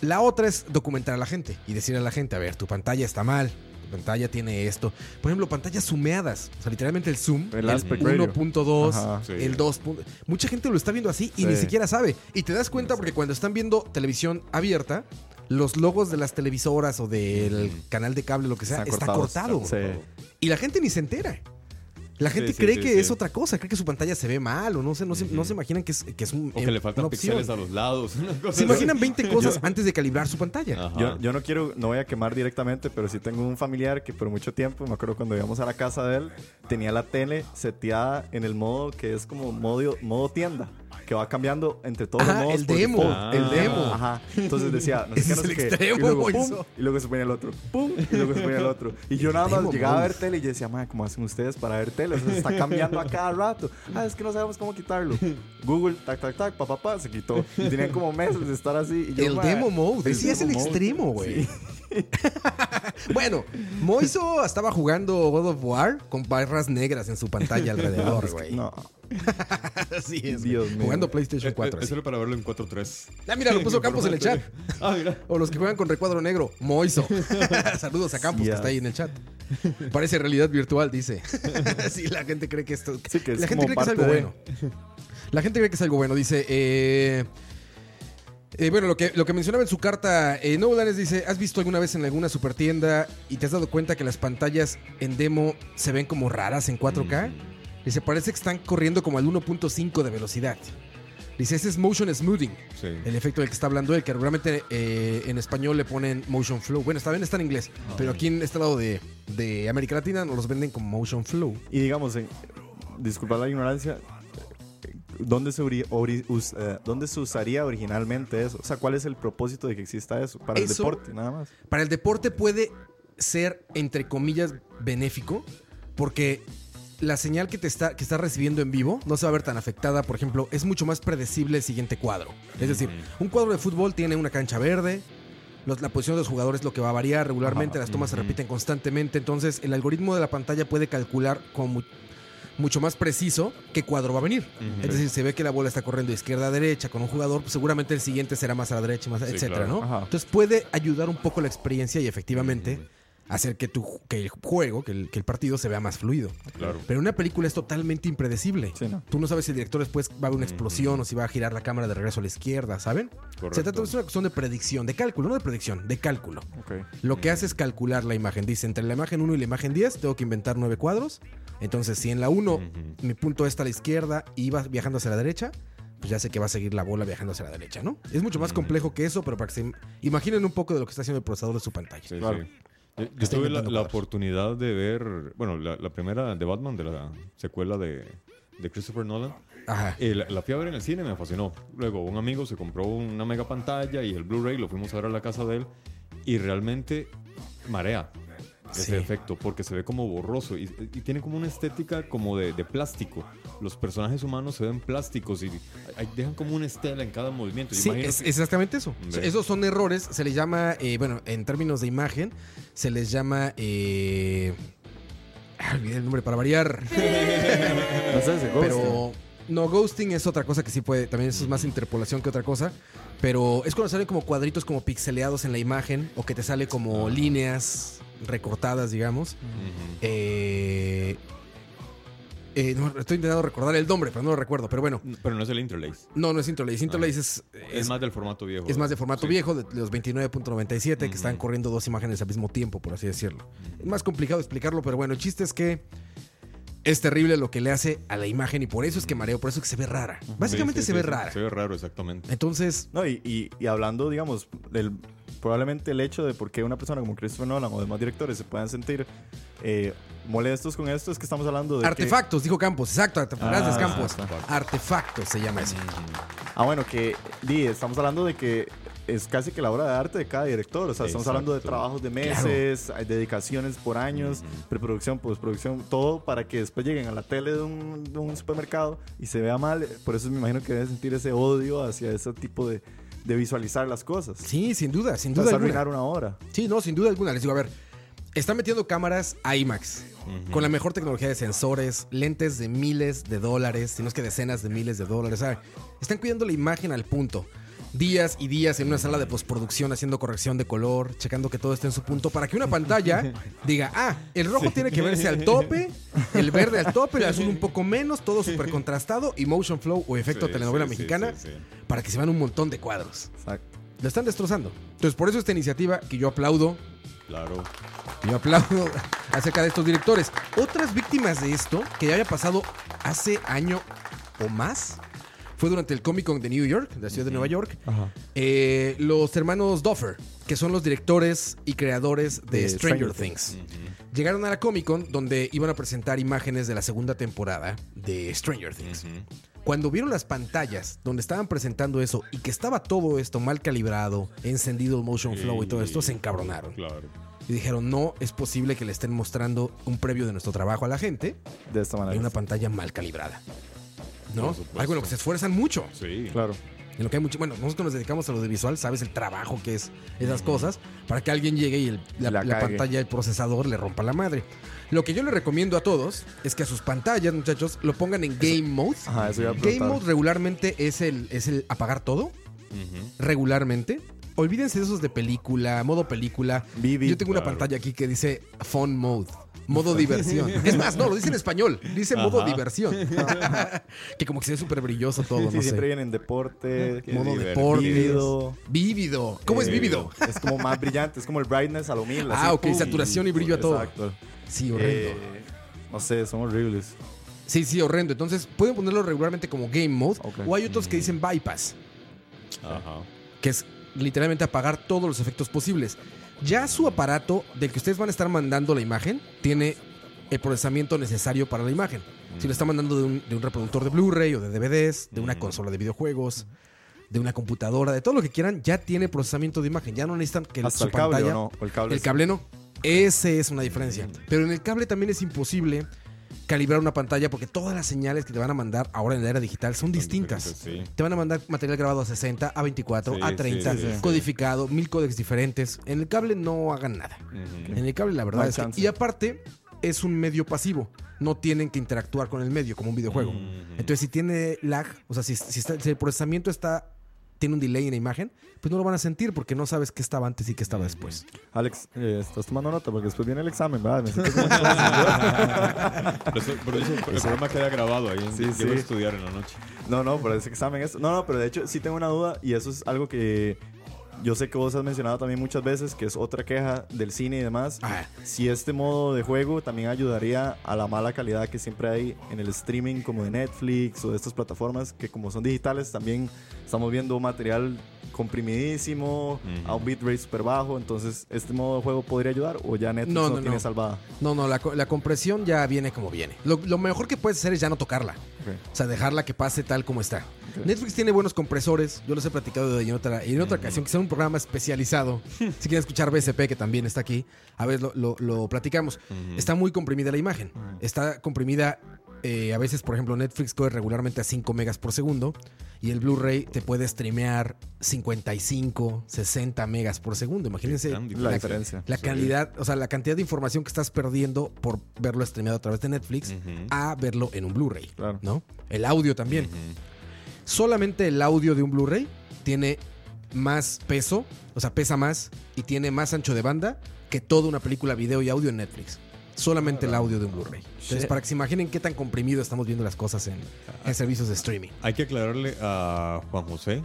La otra es documentar a la gente y decirle a la gente, a ver, tu pantalla está mal, tu pantalla tiene esto. Por ejemplo, pantallas zoomeadas, o sea, literalmente el zoom, El el, aspect ratio. 1.2, Ajá. Sí. el 2. punto- Mucha gente lo está viendo así y Sí. ni siquiera sabe. Y te das cuenta porque cuando están viendo televisión abierta, los logos de las televisoras o del canal de cable, lo que sea, está cortado. Sí. Y la gente ni se entera. La gente sí, cree sí, que sí. es otra cosa, cree que su pantalla se ve mal o no se, no se, no se imaginan que es, que es un, O que le faltan píxeles a los lados. Se imaginan 20 cosas antes de calibrar su pantalla. Yo, yo no quiero, no voy a quemar directamente, pero sí tengo un familiar que por mucho tiempo, me acuerdo cuando íbamos a la casa de él, tenía la tele seteada en el modo que es como modo, modo tienda, que va cambiando entre todos Ajá, los modos. el demo, default. el el demo. Ajá. Entonces decía, no sé qué, no sé el qué. extremo, y luego, pum, y luego se ponía el otro, pum, y luego se ponía el otro. Y yo nada más Demo llegaba a ver tele y yo decía, madre, ¿cómo hacen ustedes para ver tele? O sea, se está cambiando a cada rato. Ah, es que no sabemos cómo quitarlo. Google, tac, tac, tac, pa, pa, pa, se quitó. Y tenían como meses de estar así. Y yo, El "Mae, demo mode, el sí es el mode". extremo, güey. Sí. bueno, Moiso estaba jugando God of War con barras negras en su pantalla alrededor, güey. No. Así es. Dios güey. mío. Jugando PlayStation Eh, 4. eh, así. Eso era para verlo en 4.3. Ah, mira, lo puso Campos en el chat. Ah, mira. O los que juegan con recuadro negro, Moiso. Saludos a Campos que está ahí en el chat. Parece realidad virtual, dice. sí, la gente cree que esto. Sí, que es la gente cree que es algo de- bueno. La gente cree que es algo bueno. Dice. eh, eh, bueno, lo que, lo que mencionaba en su carta, eh, es, dice, ¿has visto alguna vez en alguna super tienda y te has dado cuenta que las pantallas en demo se ven como raras en 4K? Dice, parece que están corriendo como al 1.5 de velocidad. Dice, ese es motion smoothing, Sí. el efecto del que está hablando él, que regularmente eh, en español le ponen motion flow. Bueno, está bien, está en inglés, pero aquí en este lado de, de América Latina nos los venden como motion flow. Y digamos, en- disculpa la ignorancia, ¿dónde se, uri- ori- us- eh, ¿dónde se usaría originalmente eso? O sea, ¿cuál es el propósito de que exista eso? Para el deporte, nada más. Para el deporte puede ser, entre comillas, benéfico, porque la señal que te está, que está recibiendo en vivo no se va a ver tan afectada. Por ejemplo, es mucho más predecible el siguiente cuadro. Es decir, un cuadro de fútbol tiene una cancha verde. los- la posición de los jugadores es lo que va a variar regularmente, las tomas se repiten constantemente, entonces el algoritmo de la pantalla puede calcular con mucho más preciso qué cuadro va a venir. Es decir, se ve que la bola está corriendo izquierda a derecha con un jugador, pues seguramente el siguiente será más a la derecha, más, Sí, etcétera, claro. ¿no? Ajá. Entonces puede ayudar un poco la experiencia y efectivamente hacer que, tu, que el juego, que el, que el partido se vea más fluido. Claro. Pero una película es totalmente impredecible. Sí, ¿no? Tú no sabes si el director después va a haber una explosión o si va a girar la cámara de regreso a la izquierda, ¿saben? Correcto. Se trata de una cuestión de predicción, de cálculo, no de predicción, de cálculo. Lo que hace es calcular la imagen. Dice, entre la imagen 1 y la imagen 10 tengo que inventar nueve cuadros. Entonces, si en la 1 mi punto está a la izquierda y va viajando hacia la derecha, pues ya sé que va a seguir la bola viajando hacia la derecha, ¿no? Es mucho más complejo que eso, pero para que se imaginen un poco de lo que está haciendo el procesador de su pantalla. Sí, Claro. sí. Yo, tuve la, oportunidad de ver, bueno, la, la primera de Batman, de la secuela de, de Christopher Nolan. Ajá. Eh, la, la fui a ver en el cine y me fascinó. Luego un amigo se compró una mega pantalla y el Blu-ray lo fuimos a ver a la casa de él y realmente marea ese Sí. efecto porque se ve como borroso y, y tiene como una estética como de, de plástico. Los personajes humanos se ven plásticos y hay- dejan como una estela en cada movimiento. Yo Sí, imagino es que- exactamente eso. O sea, Ve. esos son errores, se les llama, eh, bueno, en términos de imagen, se les llama... Eh, ah, olvidé el nombre para variar. No sé, se Pero no, ghosting es otra cosa que sí puede, también eso es más interpolación que otra cosa. Pero es cuando salen como cuadritos como pixeleados en la imagen o que te sale como líneas recortadas, digamos. Eh, eh, no, estoy intentando recordar el nombre, pero no lo recuerdo. Pero bueno, Pero no es el interlace. no, no es Interlace. Interlace es, Es, es, más del formato viejo. es más de formato Sí. viejo, de los 29.97, que están corriendo dos imágenes al mismo tiempo, por así decirlo. Es más complicado explicarlo, pero bueno, el chiste es que es terrible lo que le hace a la imagen y por eso es que mareo, por eso es que se ve rara. Básicamente Sí, sí, se sí, ve sí, rara. Se ve raro, exactamente. Entonces, No, y, y- y hablando, digamos, del probablemente el hecho de por qué una persona como Christopher Nolan o demás directores se puedan sentir eh, molestos con esto es que estamos hablando de que- artefactos, dijo Campos, exacto, arte- gracias Ah, Campos. artefactos. Artefactos se llama eso. Ah, bueno, que di, estamos hablando de que es casi que la obra de arte de cada director. O sea, estamos hablando de trabajos de meses, dedicaciones por años, preproducción, postproducción, todo para que después lleguen a la tele de un, de un supermercado y se vea mal. Por eso me imagino que debe sentir ese odio hacia ese tipo de, de visualizar las cosas. Sí, sin duda, sin duda alguna. arruinar una hora. Sí, no, sin duda alguna. Les digo, a ver, están metiendo cámaras IMAX con la mejor tecnología de sensores, lentes de miles de dólares, si no es que decenas de miles de dólares. Están cuidando la imagen al punto. Días y días en una sala de postproducción haciendo corrección de color, checando que todo esté en su punto, para que una pantalla diga, ah, el rojo tiene que verse al tope, el verde al tope, el azul un poco menos, todo súper contrastado y motion flow o efecto Sí, telenovela sí, mexicana para que se vean un montón de cuadros. Exacto. Lo están destrozando. Entonces, por eso esta iniciativa que yo aplaudo, Claro. yo aplaudo acerca de estos directores. Otras víctimas de esto, que ya había pasado hace año o más, fue durante el Comic Con de New York, de la ciudad de Nueva York. Eh, los hermanos Duffer, que son los directores y creadores de, De Stranger, Stranger Things. Llegaron a la Comic Con donde iban a presentar imágenes de la segunda temporada de Stranger Things. Cuando vieron las pantallas donde estaban presentando eso y que estaba todo esto mal calibrado, encendido el motion flow y todo esto, se encabronaron. Claro. Y dijeron, no es posible que le estén mostrando un previo de nuestro trabajo a la gente De esta manera. en una pantalla mal calibrada. ¿No? En lo que se esfuerzan mucho. Sí. Claro. En lo que hay mucho. Bueno, nosotros nos dedicamos a lo de visual, sabes el trabajo que es esas cosas, para que alguien llegue y el- la, La la cague. pantalla del procesador le rompa la madre. Lo que yo le recomiendo a todos es que a sus pantallas, muchachos, lo pongan en Game Mode. Ajá, eso iba a Game. Mode regularmente es el, es el apagar todo. Regularmente. Olvídense de esos de película, modo película. Vivid, yo tengo una pantalla aquí que dice Fun Mode. Modo diversión. Es más, no, lo dice en español. Dice modo diversión. que como que se ve súper brilloso todo, Sí, no siempre sé. vienen deporte, Qué Modo deporte. vívido. Vívido. ¿Cómo es vívido? Es como más brillante, es como el brightness a lo mil. Ah, así, ok, pum. saturación y brillo a todo. Exacto. Sí, horrendo. Eh, no sé, son horribles. Sí, sí, horrendo. Entonces, pueden ponerlo regularmente como Game Mode. O hay otros que dicen Bypass, Ajá. que es literalmente apagar todos los efectos posibles. Ya su aparato del que ustedes van a estar mandando la imagen tiene el procesamiento necesario para la imagen. Si lo está mandando de un, de un reproductor de Blu-ray o de DVDs, de una consola de videojuegos, de una computadora, de todo lo que quieran, ya tiene procesamiento de imagen. Ya no necesitan que Hasta su el cable pantalla. o no. O el cable. El cable no. Ese es una diferencia. Pero en el cable también es imposible calibrar una pantalla porque todas las señales que te van a mandar ahora en la era digital son distintas. sí. Te van a mandar material grabado a 60, a 24, Sí, a 30, sí, sí, sí. codificado, mil códecs diferentes. En el cable no hagan nada. En el cable la verdad No es que... Y aparte es un medio pasivo. No tienen que interactuar con el medio como un videojuego. Entonces si tiene lag, o sea, si, si está- si el procesamiento está tiene un delay en la imagen, pues no lo van a sentir porque no sabes qué estaba antes y qué estaba después. Alex, eh, estás tomando nota porque después viene el examen, ¿verdad? Me siento como- Pero eso- pero eso- el programa queda grabado ahí. Sí, Sí, sí. a estudiar en la noche. No, no, por ese examen es. No, no, pero de hecho sí tengo una duda y eso es algo que yo sé que vos has mencionado también muchas veces, que es otra queja del cine y demás. Ah. Si este modo de juego también ayudaría a la mala calidad que siempre hay en el streaming como de Netflix o de estas plataformas que como son digitales también estamos viendo material comprimidísimo a un bitrate super bajo. Entonces, ¿este modo de juego podría ayudar o ya Netflix No, no, no, tiene no. salvada? No, no, la, la compresión ya viene como viene. Lo, lo mejor que puedes hacer es ya no tocarla. O sea, dejarla que pase tal como está. Netflix tiene buenos compresores. Yo los he platicado en otra, en otra ocasión, que sea un programa especializado. si quieren escuchar BSP, que también está aquí, a ver, lo, lo- lo platicamos. Está muy comprimida la imagen. Está comprimida, eh, a veces, por ejemplo, Netflix corre regularmente a 5 megas por segundo. Y el Blu-ray te puede streamear 55, 60 megas por segundo. Imagínense La diferencia. la calidad, o sea, la cantidad de información que estás perdiendo por verlo streameado a través de Netflix a verlo en un Blu-ray. Claro. ¿No? El audio también. Solamente el audio de un Blu-ray tiene más peso, o sea, pesa más y tiene más ancho de banda que toda una película video y audio en Netflix. Solamente el audio de un Blu-ray. Entonces, Shit. para que se imaginen qué tan comprimido estamos viendo las cosas en, en servicios de streaming. Hay que aclararle a Juan José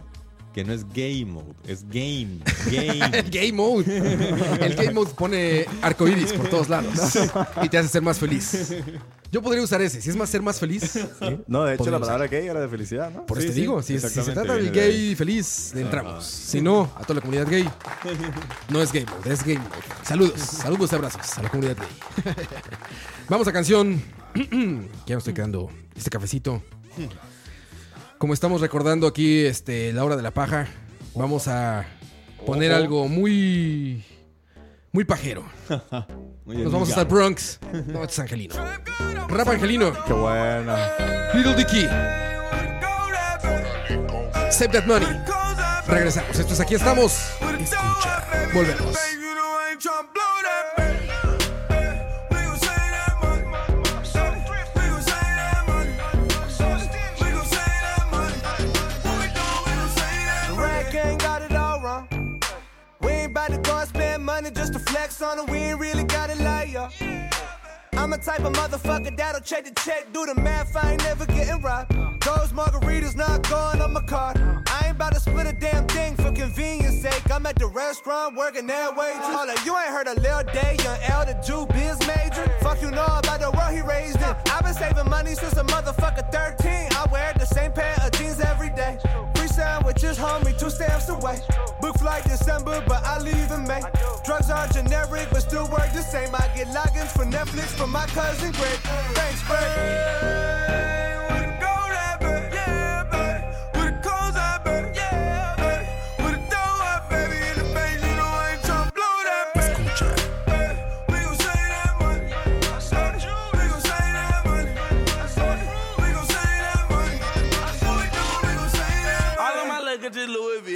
que no es game mode, es game. Game. El game mode. El game mode pone arcoiris por todos lados y te hace ser más feliz. Yo podría usar ese. Si es más ser más feliz, No, de hecho la usar. palabra gay era de felicidad, ¿no? por Sí, eso te sí, digo. Si, si se trata del de gay feliz, le entramos. Si no, a toda la comunidad gay, no es game mode, es game mode. Saludos, saludos y abrazos a la comunidad gay. Vamos a canción. ya me estoy quedando este cafecito. Como estamos recordando aquí este, la hora de la paja, vamos a poner algo muy. muy pajero. Muy Nos vamos hasta el Bronx. No, este es Angelino. Rap Angelino. Qué buena. Little Dicky. Save that money. Regresamos. Esto es aquí estamos. Escucha. Volvemos. We ain't really got to lie. I'm a type of motherfucker that'll check the check, do the math. I ain't never getting robbed. Those margaritas not going on my card. I ain't about to split a damn thing for convenience sake. I'm at the restaurant working that. Hold up, you ain't heard a Lil Day, young L, the Jew biz major. Fuck you know about the world he raised in. I've been saving money since a motherfucker 13. I wear the same pair of jeans every day. Sandwiches, homie, two stamps away. Book flight December, but I leave in May. Drugs are generic, but still work the same. I get logins for Netflix from my cousin Greg. Thanks, Greg.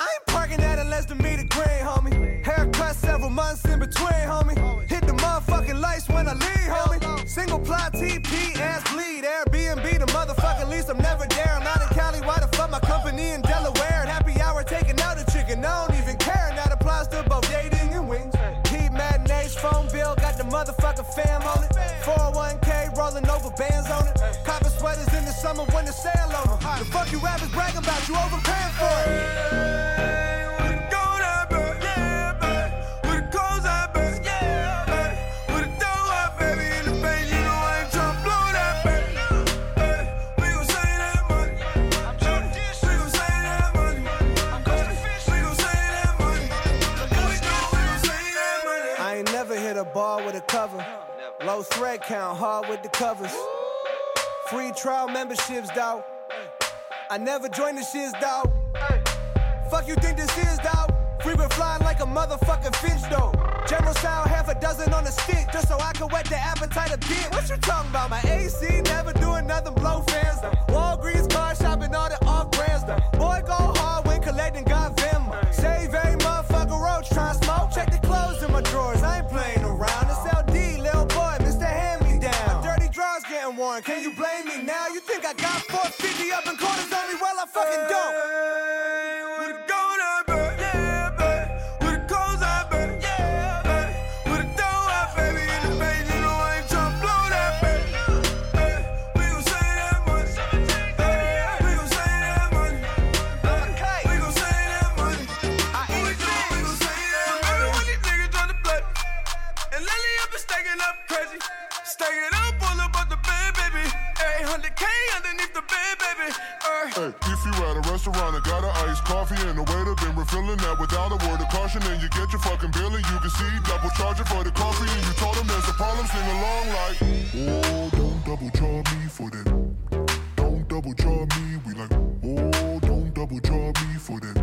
I ain't parking at a less than meter green, homie. Haircut several months in between, homie. Hit the motherfucking lights when I leave, homie. Single plot TP, ass bleed. Airbnb, the motherfucking lease. I'm never there. I'm out in Cali. Why the fuck my company in Delaware? Happy hour taking out a chicken. I don't even care. That applies to both dating and wings. Heat matinees, phone bill, got the motherfucking fam on it. 401k rolling over bands on it. Copper sweaters in the summer when the sale them. The fuck you rappers bragging about, you overpaying for it. Low thread count, hard with the covers. Free trial memberships, dawg. I never joined the shits, dawg. Fuck you think this is, dawg? Free been flying like a motherfucking finch, though. General style, half a dozen on a stick, just so I can whet the appetite a bit. What you talking about? My AC never doing nothing, blow fans, though. Walgreens car shopping, all the off brands, though. Boy, go hard when collecting, got Venmo. Save every motherfucker roach, try smoke. Check the clothes in my drawers, I ain't playing worn, can you blame me now? You think I got 450 up in corners on me? Well, I fucking don't. With Hey, if you at a restaurant and got an iced coffee and the waiter been refilling that without a word of caution, and you get your fucking bill and you can see double charging for the coffee, and you told him there's a problem, sing along like, oh, don't double charge me for that. Don't double charge me. We like, oh, don't double charge me for that.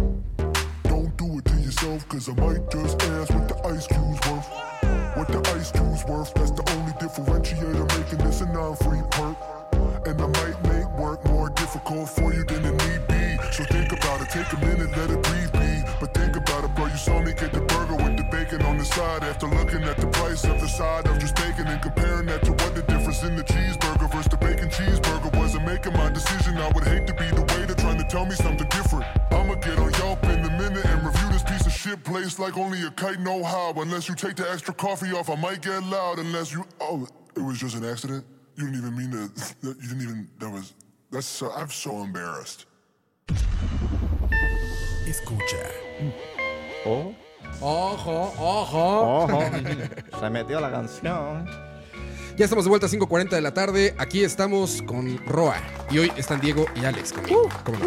Don't do it to yourself, cause I might just ask what the ice cube's worth. What the ice cube's worth, that's the bacon side. After looking at the price of the side of just bacon and comparing that to what the difference in the cheeseburger versus the bacon cheeseburger was. And making my decision, I would hate to be the waiter trying to tell me something different. I'ma get on Yelp in a minute and review this piece of shit place like only a kite know how. Unless you take the extra coffee off, I might get loud. Unless you, oh, it was just an accident. You didn't even mean to. You didn't even. That was. That's so. I'm so embarrassed. Escucha. Oh, Ojo, ojo. ojo. Se metió la canción. Ya estamos de vuelta a 5.40 de la tarde. Aquí estamos con Roa. Y hoy están Diego y Alex conmigo. ¿Cómo no?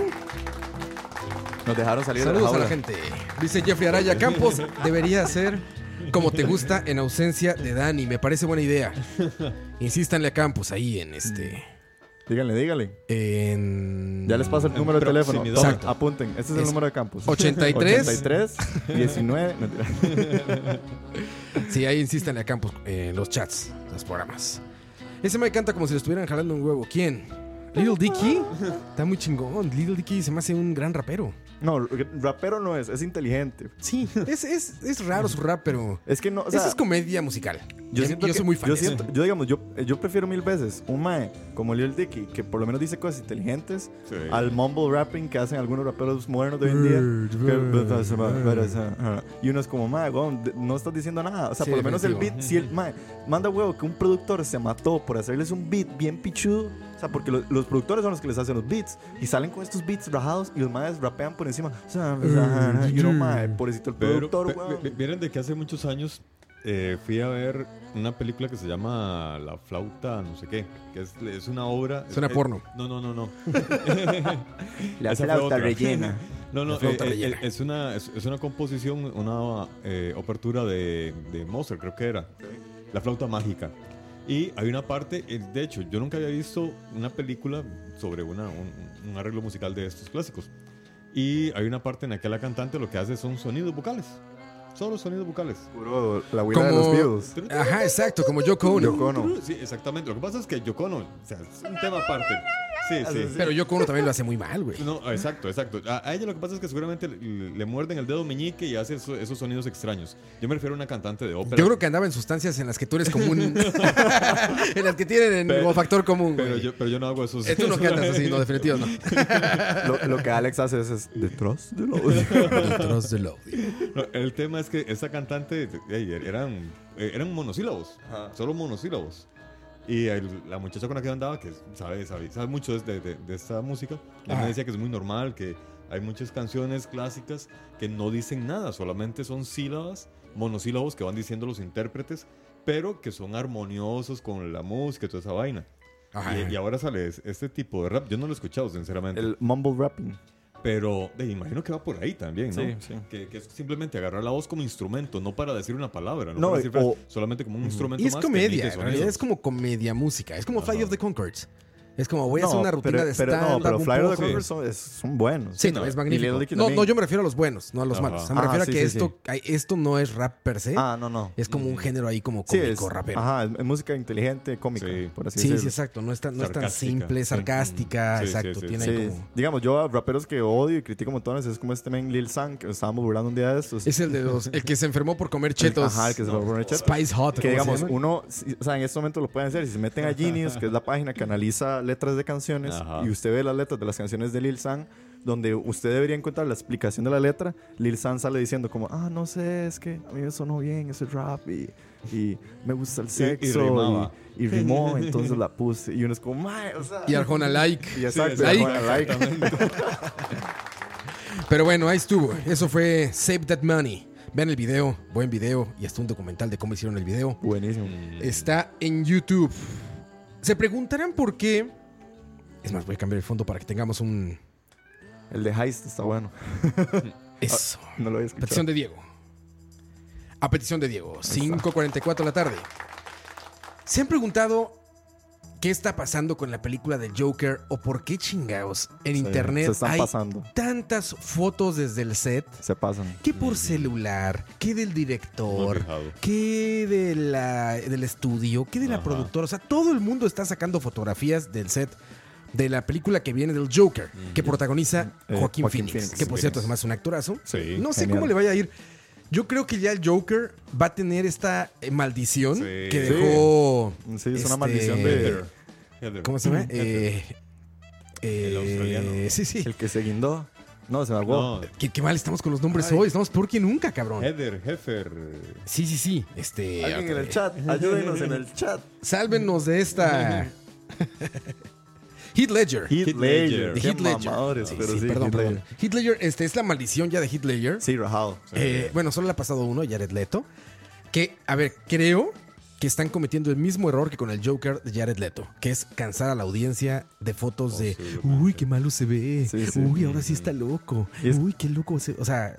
Nos dejaron salir de Saludos a la gente. Dice Jeffrey Araya Campos. Debería ser como te gusta en ausencia de Dani. Me parece buena idea. Insístanle a Campos ahí en este. Díganle, díganle. En. Ya les paso el En número de teléfono. Exacto. Apunten. Este es el Es número de campus. 83. 83 19. mentira. Sí, ahí insístanle a Campos eh, en los chats, los programas. Ese me canta como si le estuvieran jalando un huevo. ¿Quién? Little Dicky. Está muy chingón. Little Dicky se me hace un gran rapero. No, rapero no es, es inteligente. Sí, es, es, es raro su rap, pero. Es que no, o sea, Esa es comedia musical. yo siento yo que- soy muy fan Yo, de eso. siento- yo digamos, yo, yo prefiero mil veces un mae como Lil Dicky, que por lo menos dice cosas inteligentes, Sí. al mumble rapping que hacen algunos raperos modernos de hoy en día. Que- y uno es como, mae, no estás diciendo nada. O sea, Sí, por lo menos el beat, si el mae manda huevo que un productor se mató por hacerles un beat bien pichudo. O sea, porque lo- los productores son los que les hacen los beats y salen con estos beats rajados y los maes rapean por encima. Y uno, mae, pobrecito el Pero, productor, pe- weón. pe- miren de que hace muchos años eh, fui a ver una película que se llama La flauta, no sé qué, que es, es una obra. Suena es- porno. No, no, no, no. La Esa fue flauta otra. rellena. No, no, La flauta eh, eh, rellena. es, una, es, es una composición, una eh, apertura de, de Mozart, creo que era. La flauta mágica. Y hay una parte, eh, de hecho, yo nunca había visto una película sobre una, un, un arreglo musical de estos clásicos. Y hay una parte en la que la cantante lo que hace son sonidos vocales. Solo sonidos vocales. Puro la huila de Como- los Beatles. Ajá, exacto, como Yoko Ono. Yoko Ono. Sí, exactamente. Lo que pasa es que Yoko Ono, o sea, es un tema aparte. Sí, sí. Pero Yoko Ono también lo hace muy mal, güey. No, exacto, exacto. A, a ella lo que pasa es que seguramente le, le muerden el dedo meñique y hace eso- esos sonidos extraños. Yo me refiero a una cantante de ópera. Yo creo que andaba en sustancias en las que tú eres común. en las que tienen Pero- como factor común. pero güey. yo, pero yo no hago esos. Eh, tú no cantas así, no, definitivo no. Lo, lo que Alex hace es, es detrás de los Detrás del audio. No, el tema es que esta cantante eran, eh, eran monosílabos, solo monosílabos. Y el- la muchacha con la que yo andaba, que sabe, sabe, sabe mucho de, de- de esta música, Ajá. me decía que es muy normal, que hay muchas canciones clásicas que no dicen nada, solamente son sílabas, monosílabos que van diciendo los intérpretes, pero que son armoniosos con la música y toda esa vaina. Y, y ahora sale es- este tipo de rap, yo no lo he escuchado, sinceramente. El mumble rapping. Pero de, imagino que va por ahí también, ¿no? Sí, sí. Que, que es simplemente agarrar la voz como instrumento, no para decir una palabra, no, No, para decir o- solamente como un instrumento Y es más comedia, es como comedia música. Es como Flight of the Concords. Es como voy a hacer una rutina pero, de pero stand no, pero Flyer of the poco. Conchords son, son buenos. Sí, no, no, es magnífico. No, no, yo me refiero a los buenos, no a los Ajá. malos. O sea, me Ah, refiero sí, a que sí, esto, esto no es rap per se. Ah, no, no. Es como un género ahí como Sí, cómico, es, rapero. Ajá, es, música inteligente, cómica, Sí. por así Sí, sí, decirlo. exacto. No es tan, no es tan simple, Sí. sarcástica. Sí, sí, exacto. sí. Tiene Sí, ahí como. digamos, yo a raperos que odio y critico montones es como este men Lil San, que estábamos burlando un día de estos. Es el de los. El que se enfermó por comer chetos. Ajá, el que se va a poner chetos. Spice Hot. Que ¿cómo se digamos, uno, o sea, en este momento lo pueden hacer. Si se meten a Genius, que es la página que analiza letras de canciones, Ajá. y usted ve las letras de las canciones de Lil San, donde usted debería encontrar la explicación de la letra, Lil San sale diciendo como, ah, no sé, es que a mí me sonó bien ese rap y, y me gusta el y sexo rimaba. y, y rimó, entonces la puse. Y uno es como, mae, o sea... Y Arjona like. Y exacto, like. y Arjona like. Pero bueno, ahí estuvo. Eso fue Save That Money. Vean el video, buen video y hasta un documental de cómo hicieron el video. Buenísimo. Está en YouTube. Se preguntarán por qué. Es más, voy a cambiar el fondo para que tengamos un. El de Heist está bueno. Eso. No lo había escuchado. Petición de Diego. A petición de Diego. 5.44 de la tarde. ¿Se han preguntado qué está pasando con la película del Joker o por qué chingados en Sí, internet se están hay pasando. tantas fotos desde el set? Se pasan. ¿Qué por celular? ¿Qué del director? ¿Qué de la, del estudio? ¿Qué de la Ajá. productora? O sea, todo el mundo está sacando fotografías del set de la película que viene del Joker, que protagoniza Eh, Joaquín, Joaquín Phoenix, Phoenix. que por cierto es más un actorazo. Sí. No sé Genial. cómo le vaya a ir. Yo creo que ya el Joker va a tener esta eh, maldición Sí. que dejó. Sí, es una este, maldición de... Heather. ¿Cómo se llama? Eh, El eh, australiano. Sí, sí. El que se guindó. No, se me. No, Qué, qué mal estamos con los nombres Ay. hoy. Estamos peor que nunca, cabrón. Heather, Heifer. Sí, sí, sí. Este, Alguien en el chat, ayúdenos en el chat. Sálvenos de esta. Heath Ledger. Heath Ledger. Heath Ledger. mamadores, Sí, pero sí, sí, perdón, Heath perdón. Ledger. Heath Ledger, este, es la maldición ya de Heath Ledger. Sí. Eh, bueno, solo le ha pasado uno, Jared Leto. Que, a ver, creo que están cometiendo el mismo error que con el Joker de Jared Leto, que es cansar a la audiencia de fotos de, uy, qué malo se ve, Sí, sí. uy, ahora sí está loco, es- uy, qué loco se... O sea,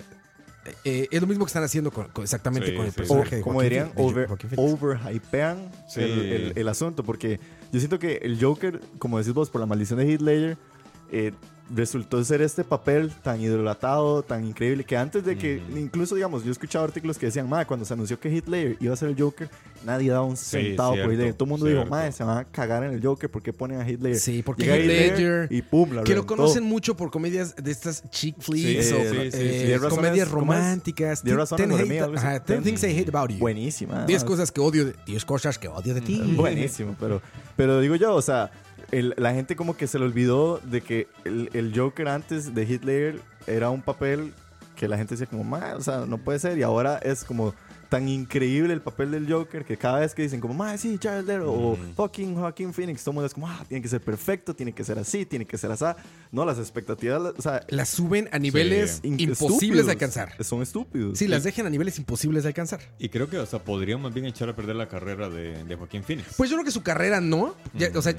eh, es lo mismo que están haciendo con, con- exactamente con el personaje O, de como dirían, over, overhypean el- el asunto. Porque yo siento que el Joker, como decís vos, por la maldición de Heath Ledger, eh, resultó ser este papel tan idolatado, tan increíble, que antes de que, incluso, digamos, yo he escuchado artículos que decían, madre, cuando se anunció que Ledger iba a ser el Joker, nadie daba un centavo por cierto, Ledger. Todo el mundo dijo, madre, se van a cagar en el Joker, ¿por qué ponen a Ledger? Sí, porque Llega Ledger, y pum, la que lo conocen mucho por comedias de estas chick flicks Sí, o sí, eh, comedias románticas. Diez Ten- ten hate- ajá, ten things I hate about you. Buenísima. 10 además. cosas que odio, de- 10 cosas que odio de ti. Buenísimo, pero, pero digo yo, o sea, el- la gente como que se le olvidó de que el, el Joker antes de Ledger era un papel que la gente decía como, "Ma, o sea, no puede ser. Y ahora es como tan increíble el papel del Joker que cada vez que dicen como, ma, sí, Leto o fucking Joaquin Phoenix, todo el mundo es como, ah, tiene que ser perfecto, tiene que ser así, tiene que ser así. No, las expectativas, o sea, Las suben a niveles imposibles de alcanzar. Son estúpidos. Sí, las dejan a niveles imposibles de alcanzar. Y creo que hasta podrían más bien echar a perder la carrera de, de Joaquín Phoenix. Pues yo creo que su carrera no. Ya, O sea,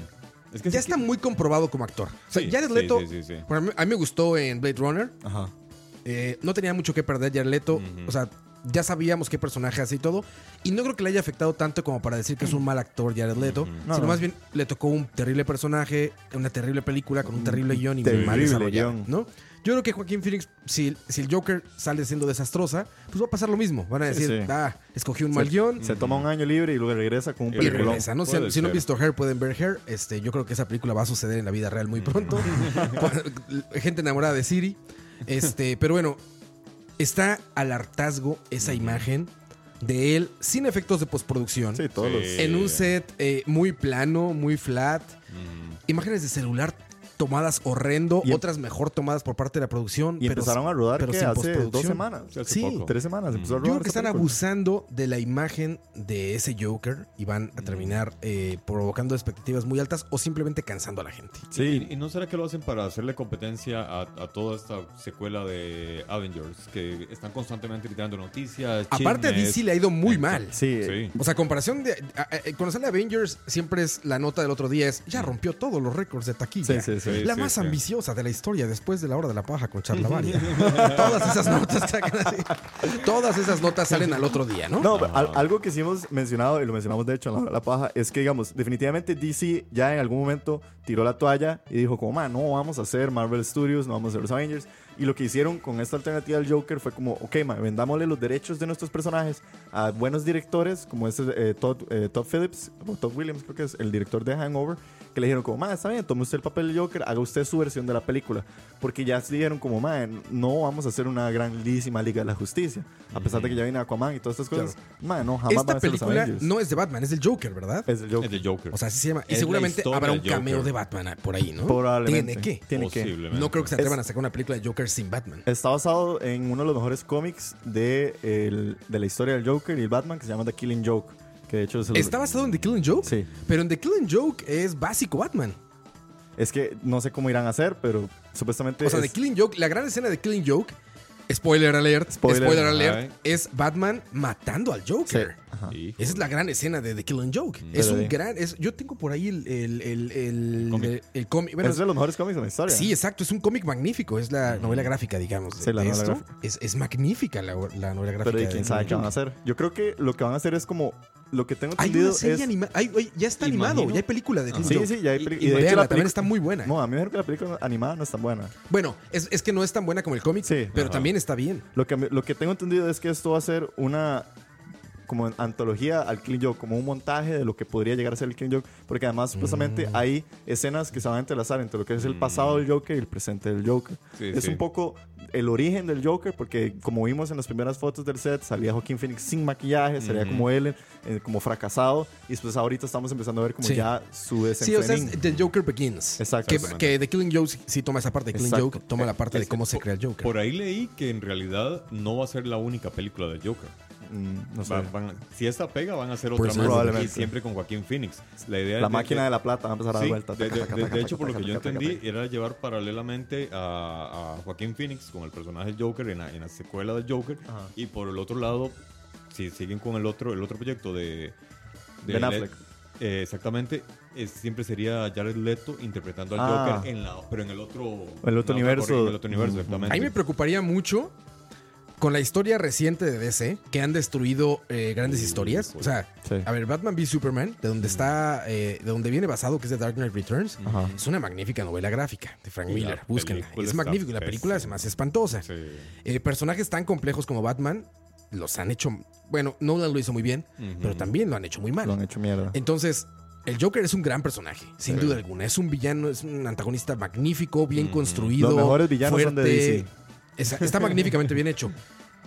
es que ya sí está muy comprobado como actor. O sea, Sí, Jared Leto, sí, sí, sí. por a mí- a mí me gustó en Blade Runner. Ajá. Eh, no tenía mucho que perder Jared Leto. O sea, ya sabíamos qué personaje hace y todo. Y no creo que le haya afectado tanto como para decir que es un mal actor Jared Leto. No, sino no. más bien le tocó un terrible personaje, una terrible película con un terrible guion y muy mal terrible desarrollado. guion. ¿no? Yo creo que Joaquín Phoenix, si, si el Joker sale siendo desastrosa, pues va a pasar lo mismo. Van a decir, sí. ah, escogí un mal guion. Se toma un año libre y luego regresa con un peliculón. regresa, ¿no? Si, no han visto Hair, pueden ver Hair. Este, yo creo que esa película va a suceder en la vida real muy pronto. Gente enamorada de Siri. Este, pero bueno, está al hartazgo esa imagen de él sin efectos de postproducción. Sí, todos. En un set eh, muy plano, muy flat. Imágenes de celular tomadas horrendo, Y em- otras mejor tomadas por parte de la producción. Y pero- empezaron a rodar pero que hace dos semanas. Sí, hace Sí. poco. Tres semanas empezó a Yo rodar creo que están película. abusando de la imagen de ese Joker y van a terminar eh, provocando expectativas muy altas o simplemente cansando a la gente. Sí. ¿Y, y no será que lo hacen para hacerle competencia a, a toda esta secuela de Avengers? Que están constantemente tirando noticias. Aparte a. DC le ha ido muy mal. Sí, Sí. O sea, comparación de... a- a- cuando sale Avengers siempre es la nota del otro día es, ya rompió todos los récords de taquilla. Sí, sí, Sí, la sí, más sí. ambiciosa de la historia después de la hora de la paja con Charlavaria. Todas esas notas. Todas esas notas salen al otro día, ¿no? No, al- algo que sí hemos mencionado, y lo mencionamos de hecho en la, hora de la paja, es que, digamos, definitivamente DC ya en algún momento tiró la toalla y dijo como, man, no vamos a hacer Marvel Studios, no vamos a hacer los Avengers. Y lo que hicieron con esta alternativa del Joker fue como, ok, man, vendámosle los derechos de nuestros personajes a buenos directores, como este eh, Todd, eh, Todd Phillips, o Todd Williams creo que es el director de Hangover, que le dijeron como, man, está bien, tome usted el papel del Joker, haga usted su versión de la película. Porque ya se dijeron como, man, no vamos a hacer una grandísima Liga de la Justicia. A pesar de que ya viene Aquaman y todas estas cosas, man, no, jamás van Esta a ser los película no es de Batman, es del Joker, ¿verdad? Es el Joker. Es de Joker. O sea, así se llama. Y Es seguramente habrá un del cameo de Batman por ahí, ¿no? Probablemente. Tiene que. Tiene que. No creo que se atrevan a sacar una película de Joker sin Batman. Está basado en uno de los mejores cómics de, el- de la historia del Joker y el Batman que se llama The Killing Joke. Que de hecho es el- Está basado en The Killing Joke, Sí. pero en The Killing Joke es básico Batman. Es que no sé cómo irán a hacer, pero supuestamente. O sea, es- The Killing Joke, la gran escena de Killing Joke, spoiler alert, Spoiler. spoiler, alert, es Batman matando al Joker. Sí. Esa es la gran escena de The Killing Joke. es Pero un gran. es- yo tengo por ahí el, el, el, el, Cómic. el- el cómic. Bueno, es de los mejores cómics de la historia. Sí, exacto. Es un cómic magnífico. Es la novela gráfica, digamos. de- Sí, la de novela esto. gráfica. Es, es magnífica la, la novela gráfica. Pero ¿y de quién sabe qué van a hacer? Yo creo que lo que van a hacer es como. Lo que tengo Hay entendido una serie es. animada. Ya está animado. Ya hay película de Killing Sí, sí, ya hay Y- peli- y y de hecho la también está muy buena. No, a mí me dijeron que la película animada no es tan buena. Bueno, es, es que no es tan buena como el cómic, Sí. pero Ajá. también está bien. Lo que, lo que tengo entendido es que esto va a ser una como antología al Killing Joke, como un montaje de lo que podría llegar a ser el Killing Joke, porque además supuestamente Mm. hay escenas que se van a entrelazar entre lo que es el pasado del Joker y el presente del Joker. Sí, es sí. un poco el origen del Joker, porque como vimos en las primeras fotos del set, salía Joaquín Phoenix sin maquillaje, sería Ujú. como él, eh, como fracasado, y después ahorita estamos empezando a ver como Sí. ya su Sí, o sea, The Joker Begins. Exacto. Que, Exactamente. que The Killing Joke sí, toma esa parte. The Killing Exacto. Joke toma la parte de Es- cómo se por- crea el Joker. Por ahí leí que en realidad no va a ser la única película de Joker. Mm, no sé. Va- van- si esta pega, van a hacer Pues otra sí. más. Probablemente. Y siempre con Joaquín Phoenix. La idea la máquina de la plata va a empezar a dar Sí, vueltas. de, de- de- de hecho, por lo que yo entendí, era llevar paralelamente a, a Joaquín Phoenix con el personaje Joker en la, en la secuela del Joker. Ajá. Y por el otro lado, si siguen con el otro, el otro proyecto de. de Ben Le- Affleck. eh, exactamente, es- siempre sería Jared Leto interpretando al Ah. Joker, en la, pero en el otro, El otro universo. corriente, en el otro universo, Mm. exactamente. A mí me preocuparía mucho con la historia reciente de DC, que han destruido eh, grandes historias. O sea, Sí. a ver, Batman v Superman, de donde está, eh, de donde viene basado, que es de Dark Knight Returns, Ajá. es una magnífica novela gráfica de Frank Miller. Búsquenla. Es magnífico. y La película pésima. se me hace espantosa. Sí. Eh, personajes tan complejos como Batman los han hecho. Bueno, Nolan lo hizo muy bien, pero también lo han hecho muy mal. Lo han hecho mierda. Entonces, el Joker es un gran personaje, sin Sí. duda alguna. Es un villano, es un antagonista magnífico, bien construido. Los mejores villanos son de fuerte. DC. Está, está magníficamente bien hecho.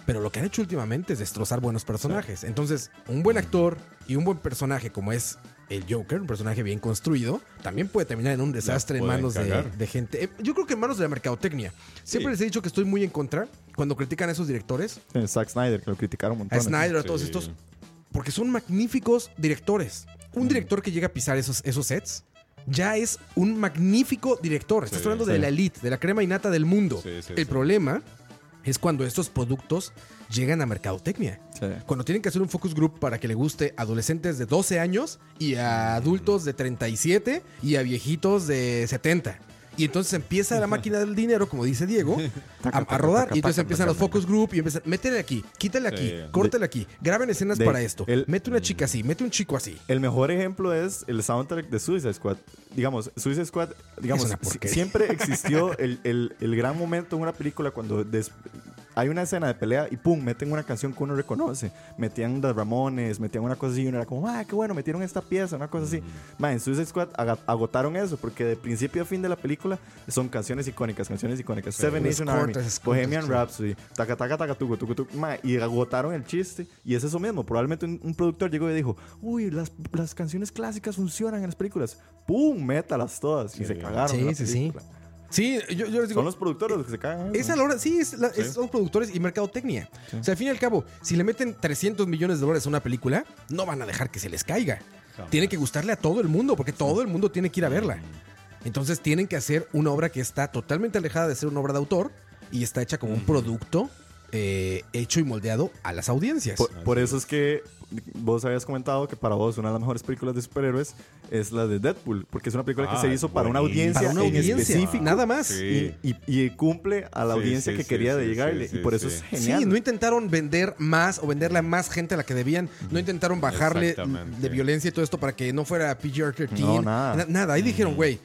Pero lo que han hecho últimamente es destrozar buenos personajes. Entonces, un buen actor y un buen personaje como es el Joker, un personaje bien construido, también puede terminar en un desastre en manos de, gente. eh, Yo creo que en manos de la mercadotecnia. Siempre Sí. les he dicho que estoy muy en contra cuando critican a esos directores, Zack Snyder, que lo criticaron un a montón. Snyder, a todos Sí. estos, porque son magníficos directores. Un director que llega a pisar esos, esos sets ya es un magnífico director. Estás hablando de la elite, de la crema innata del mundo. El problema es cuando estos productos llegan a mercadotecnia. Sí. Cuando tienen que hacer un focus group para que le guste a adolescentes de 12 años y a adultos de 37 y a viejitos de 70. Y entonces empieza la máquina del dinero, como dice Diego, a, rodar. y entonces empiezan los focus group y empiezan, métele aquí, quítale aquí, Sí. córtale aquí, graben escenas de- para esto, el- mete una chica así, mete un chico así. El mejor ejemplo es el soundtrack de Suicide Squad. Digamos, Suicide Squad, digamos, siempre existió el, el- el gran momento en una película cuando des- hay una escena de pelea y pum, meten una canción que uno reconoce. Metían The Ramones, metían una cosa así y uno era como, ah, qué bueno, metieron esta pieza, una cosa así. Ma, en Suicide Squad aga- agotaron eso porque de principio a fin de la película son canciones icónicas, canciones icónicas. Seven Nation Army, Bohemian cortas, Rhapsody, taca taca taca tucu, tucu, tucu, ma, y agotaron el chiste y es eso mismo. Probablemente un, un productor llegó y dijo, uy, las, las canciones clásicas funcionan en las películas. ¡Pum! Métalas todas y se cagaron. Sí, sí, sí. Sí, yo, yo les digo, Son los productores los que se cagan. Es a la hora, sí, es la- es- son productores y mercadotecnia. O sea, al fin y al cabo, si le meten 300 millones de dólares a una película, no van a dejar que se les caiga. Tiene que gustarle a todo el mundo, porque todo el mundo tiene que ir a verla. Entonces tienen que hacer una obra que está totalmente alejada de ser una obra de autor y está hecha como un producto eh, hecho y moldeado a las audiencias. Por, por eso es que vos habías comentado que para vos una de las mejores películas de superhéroes es la de Deadpool, porque es una película que Ah, se hizo para una audiencia, Para una en audiencia, específico nada más. Sí. y, y- y cumple a la Sí, audiencia sí, que sí, quería de llegarle sí, y por eso sí. es genial. Sí, no intentaron vender más o venderle a más gente a la que debían. No intentaron bajarle de violencia y todo esto para que no fuera PG-13. No, nada. Na- nada. Ahí dijeron, güey,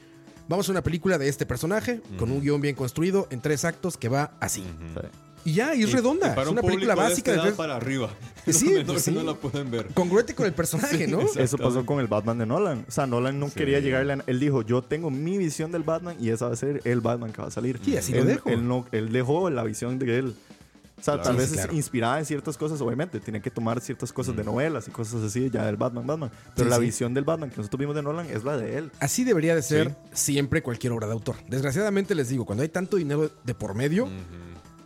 vamos a una película de este personaje con un guion bien construido en tres actos que va así. Sí. Y ya, y es redonda. Y para es un una película público de básica. de tres- para arriba. Sí, Los pues menores sí. no la pueden ver. Congruente con el personaje, ¿no? Eso pasó con el Batman de Nolan. O sea, Nolan no Sí. quería llegarle a... Él dijo, yo tengo mi visión del Batman y esa va a ser el Batman que va a salir. Sí, así lo él, dejó. Él, no, él dejó la visión de él. O sea, Claro. tal Sí, vez sí, es claro. inspirada en ciertas cosas, obviamente. Tiene que tomar ciertas cosas de novelas y cosas así ya del Batman, Batman. Pero Sí, la sí. visión del Batman que nosotros vimos de Nolan es la de él. Así debería de ser siempre cualquier obra de autor. Desgraciadamente les digo, cuando hay tanto dinero de por medio,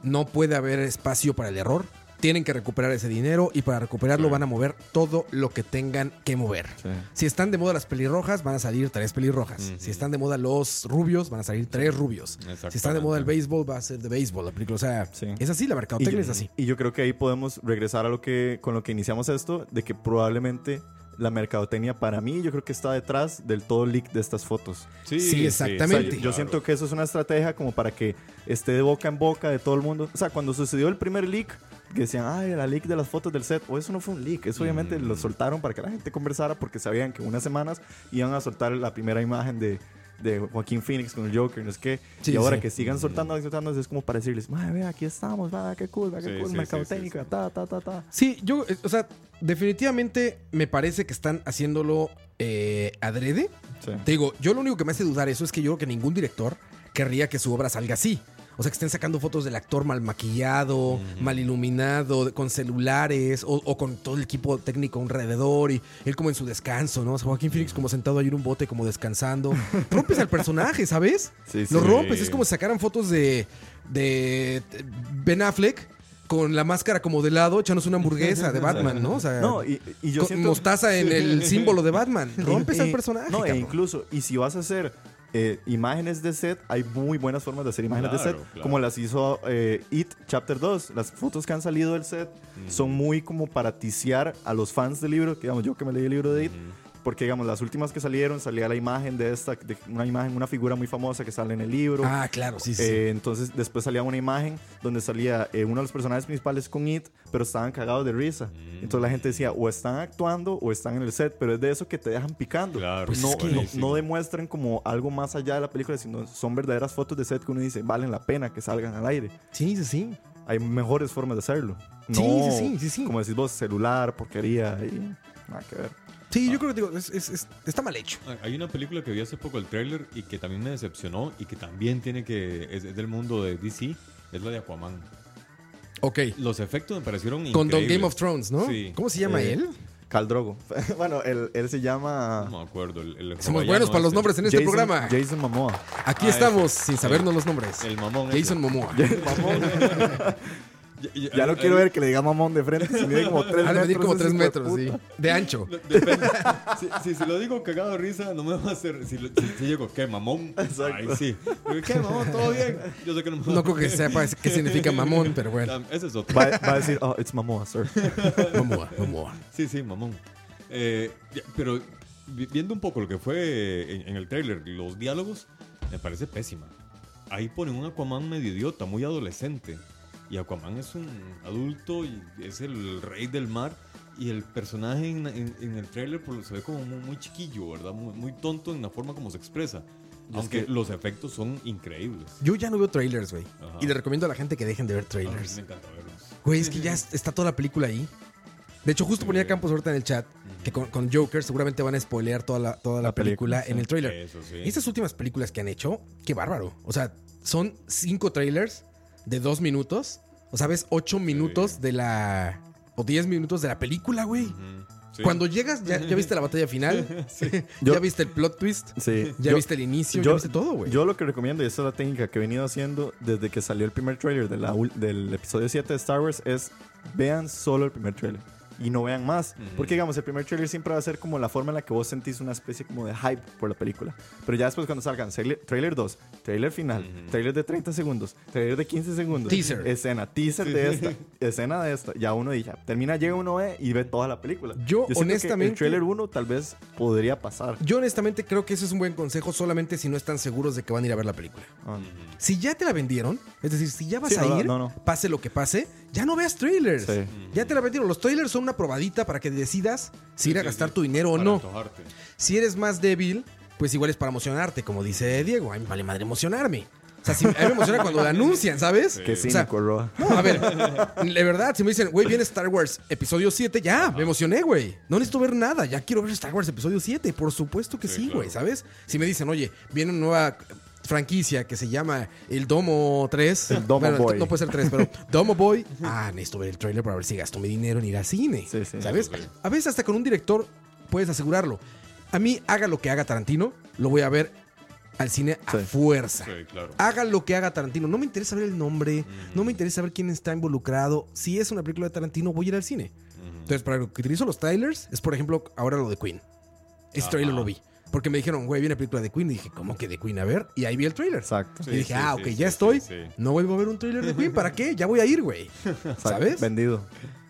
no puede haber espacio para el error. Tienen que recuperar ese dinero y para recuperarlo van a mover todo lo que tengan que mover. Si están de moda las pelirrojas, van a salir tres pelirrojas. Si están de moda los rubios, van a salir tres rubios. Si están de moda el béisbol, va a ser de béisbol la película. O sea, Sí. es así, la Y mercadotecnia yo, es así. y yo creo que ahí podemos regresar a lo que con lo que iniciamos esto, de que probablemente la mercadotecnia para mí yo creo que está detrás del todo leak de estas fotos. Sí, exactamente. O sea, yo siento que eso es una estrategia como para que esté de boca en boca de todo el mundo. O sea, cuando sucedió el primer leak, que decían, ay, la leak de las fotos del set, o eso no fue un leak, eso obviamente Mm. lo soltaron para que la gente conversara porque sabían que unas semanas iban a soltar la primera imagen de, de Joaquín Phoenix con el Joker, no es que, Sí, y ahora sí. que sigan soltando y soltando, es como para decirles, madre, vea, aquí estamos, va, qué cool, va, qué Sí, cool, sí, mercadotecnia, sí, sí, sí. ta, ta, ta, ta. Sí, yo, eh, o sea, definitivamente me parece que están haciéndolo eh, adrede. Sí. Te digo, yo lo único que me hace dudar eso es que yo creo que ningún director querría que su obra salga así. O sea, que estén sacando fotos del actor mal maquillado, mal iluminado, con celulares o, o con todo el equipo técnico alrededor y él como en su descanso, ¿no? O sea, Joaquín Phoenix como sentado ahí en un bote como descansando. Rompes al personaje, ¿sabes? Sí, sí. Lo rompes. Es como si sacaran fotos de, de Ben Affleck con la máscara como de lado echándose una hamburguesa de Batman, ¿no? O sea, No, y, y yo con siento... mostaza en el símbolo de Batman. Rompes Y- al personaje. No, e incluso, y si vas a hacer eh, imágenes de set, hay muy buenas formas de hacer imágenes de set, claro. como las hizo eh, It Chapter 2. Las fotos que han salido del set son muy como para ticiar a los fans del libro, digamos yo que me leí el libro de It. Porque, digamos, las últimas que salieron salía la imagen de esta, de una imagen, una figura muy famosa que sale en el libro. Ah, claro, sí, sí. sí. Eh, entonces después salía una imagen donde salía eh, uno de los personajes principales con It, pero estaban cagados de risa. Mm. Entonces la gente decía, o están actuando o están en el set, pero es de eso que te dejan picando. Claro, Pues no, es que- no, no demuestran como algo más allá de la película, sino son verdaderas fotos de set que uno dice, valen la pena que salgan al aire. Sí, sí, sí. Hay mejores formas de hacerlo. No, Sí, sí, sí, sí, sí. Como decís vos, celular, porquería y nada que ver. Sí, yo creo que digo, es- es- es- está mal hecho. Ah, Hay una película que vi hace poco el tráiler y que también me decepcionó y que también tiene que es, es del mundo de DC, es la de Aquaman. Ok. Los efectos me parecieron Con Don increíbles. Game of Thrones, ¿no? Sí. ¿Cómo se llama Eh, él? Caldrogo. bueno, él, él se llama No me acuerdo. El, el Somos buenos para los ese. nombres en este Jason, programa. Jason Momoa. Aquí Ah, estamos ese. sin sabernos los nombres. El mamón. ese. Jason Momoa. Ya- ya- Ya no quiero ver que le diga mamón de frente, si mide como 3 Ha de metros. como ese 3 hijo de metros, sí. De ancho. Depende. si, si, si lo digo cagado de risa, no me va a hacer. Si, lo- si, si llego, ¿qué, mamón? Exacto. Ahí sí. Digo, ¿Qué, mamón? ¿Todo bien? Yo sé que no me va No a- creo que sepa qué significa mamón, pero bueno. Ese es otro. Va, va a decir, oh, it's Momoa, sir. Momoa, Momoa. Sí, sí, mamón. Eh, pero vi- viendo un poco lo que fue en, en el tráiler, los diálogos, me parece pésima. Ahí ponen un Aquaman medio idiota, muy adolescente. Y Aquaman es un adulto y es el rey del mar. Y el personaje en, en- en el tráiler pues, se ve como muy, muy chiquillo, ¿verdad? Muy, muy tonto en la forma como se expresa. Aunque que- los efectos son increíbles. Yo ya no veo trailers, güey. Y le recomiendo a la gente que dejen de ver A mí trailers. me encanta verlos. Güey, es que ya es- está toda la película ahí. De hecho, justo ponía Campos ahorita en el chat que con, con Joker seguramente van a spoilear toda la, toda la, La película, película, en el trailer. Eso sí. Estas últimas películas que han hecho, qué bárbaro. O sea, son cinco trailers de dos minutos. O sea, ves ocho minutos de la. o diez minutos de la película, güey. Sí. Cuando llegas, ya, ya viste la batalla final. ya Yo- viste el plot twist. Sí. Ya Yo- viste el inicio. ya viste todo, güey. Yo lo que recomiendo, y esta es la técnica que he venido haciendo desde que salió el primer trailer de la ul- del episodio 7 de Star Wars, es vean solo el primer trailer. Y no vean más. Porque, digamos, el primer trailer siempre va a ser como la forma en la que vos sentís una especie como de hype por la película. Pero ya después cuando salgan trailer, trailer 2, trailer final, trailer de 30 segundos, trailer de 15 segundos, Teaser. escena, teaser de esta, escena de esta, ya uno dice, termina, llega uno ve y ve toda la película. Yo, que honestamente- el trailer 1 tal vez podría pasar. Yo honestamente creo que ese es un buen consejo solamente si no están seguros de que van a ir a ver la película. Ah. Si ya te la vendieron, es decir, si ya vas Sí, a no, ir, no, no. pase lo que pase, ya no veas trailers. Sí. Ya te la vendieron. Los trailers son una probadita para que decidas si ir a sí, gastar sí. tu dinero o no. antojarte. Si eres más débil, pues igual es para emocionarte, como dice Diego. A mí me vale madre emocionarme. O sea, si, a mí me emociona cuando la anuncian, ¿sabes? O sea, cínico, Roa. no, a ver, de verdad, si me dicen, güey, viene Star Wars episodio 7, ya, me emocioné, güey. No necesito ver nada, ya quiero ver Star Wars episodio 7, por supuesto que Sí, sí, claro. güey, ¿sabes? Si me dicen, oye, viene una nueva franquicia que se llama El Domo 3. El Domo Boy. No puede ser 3, pero Domo Boy. Ah, necesito ver el trailer para ver si gasto mi dinero en ir al cine. Sí, sí. ¿Sabes? Sí. A veces hasta con un director puedes asegurarlo. A mí, haga lo que haga Tarantino, lo voy a ver al cine a Sí. fuerza. Sí, claro. Haga lo que haga Tarantino. No me interesa ver el nombre, no me interesa ver quién está involucrado. Si es una película de Tarantino, voy a ir al cine. Entonces, para lo que utilizo los trailers, es por ejemplo ahora lo de Queen. Ese trailer lo vi. Porque me dijeron, güey, viene película de Queen. Y dije, ¿cómo que de Queen? A ver. Y ahí vi el trailer. Exacto. y dije, Sí, ah, ok, sí, ya sí, estoy. sí, sí. No vuelvo a ver un trailer de Queen. ¿Para qué? Ya voy a ir, güey. ¿Sabes? Vendido.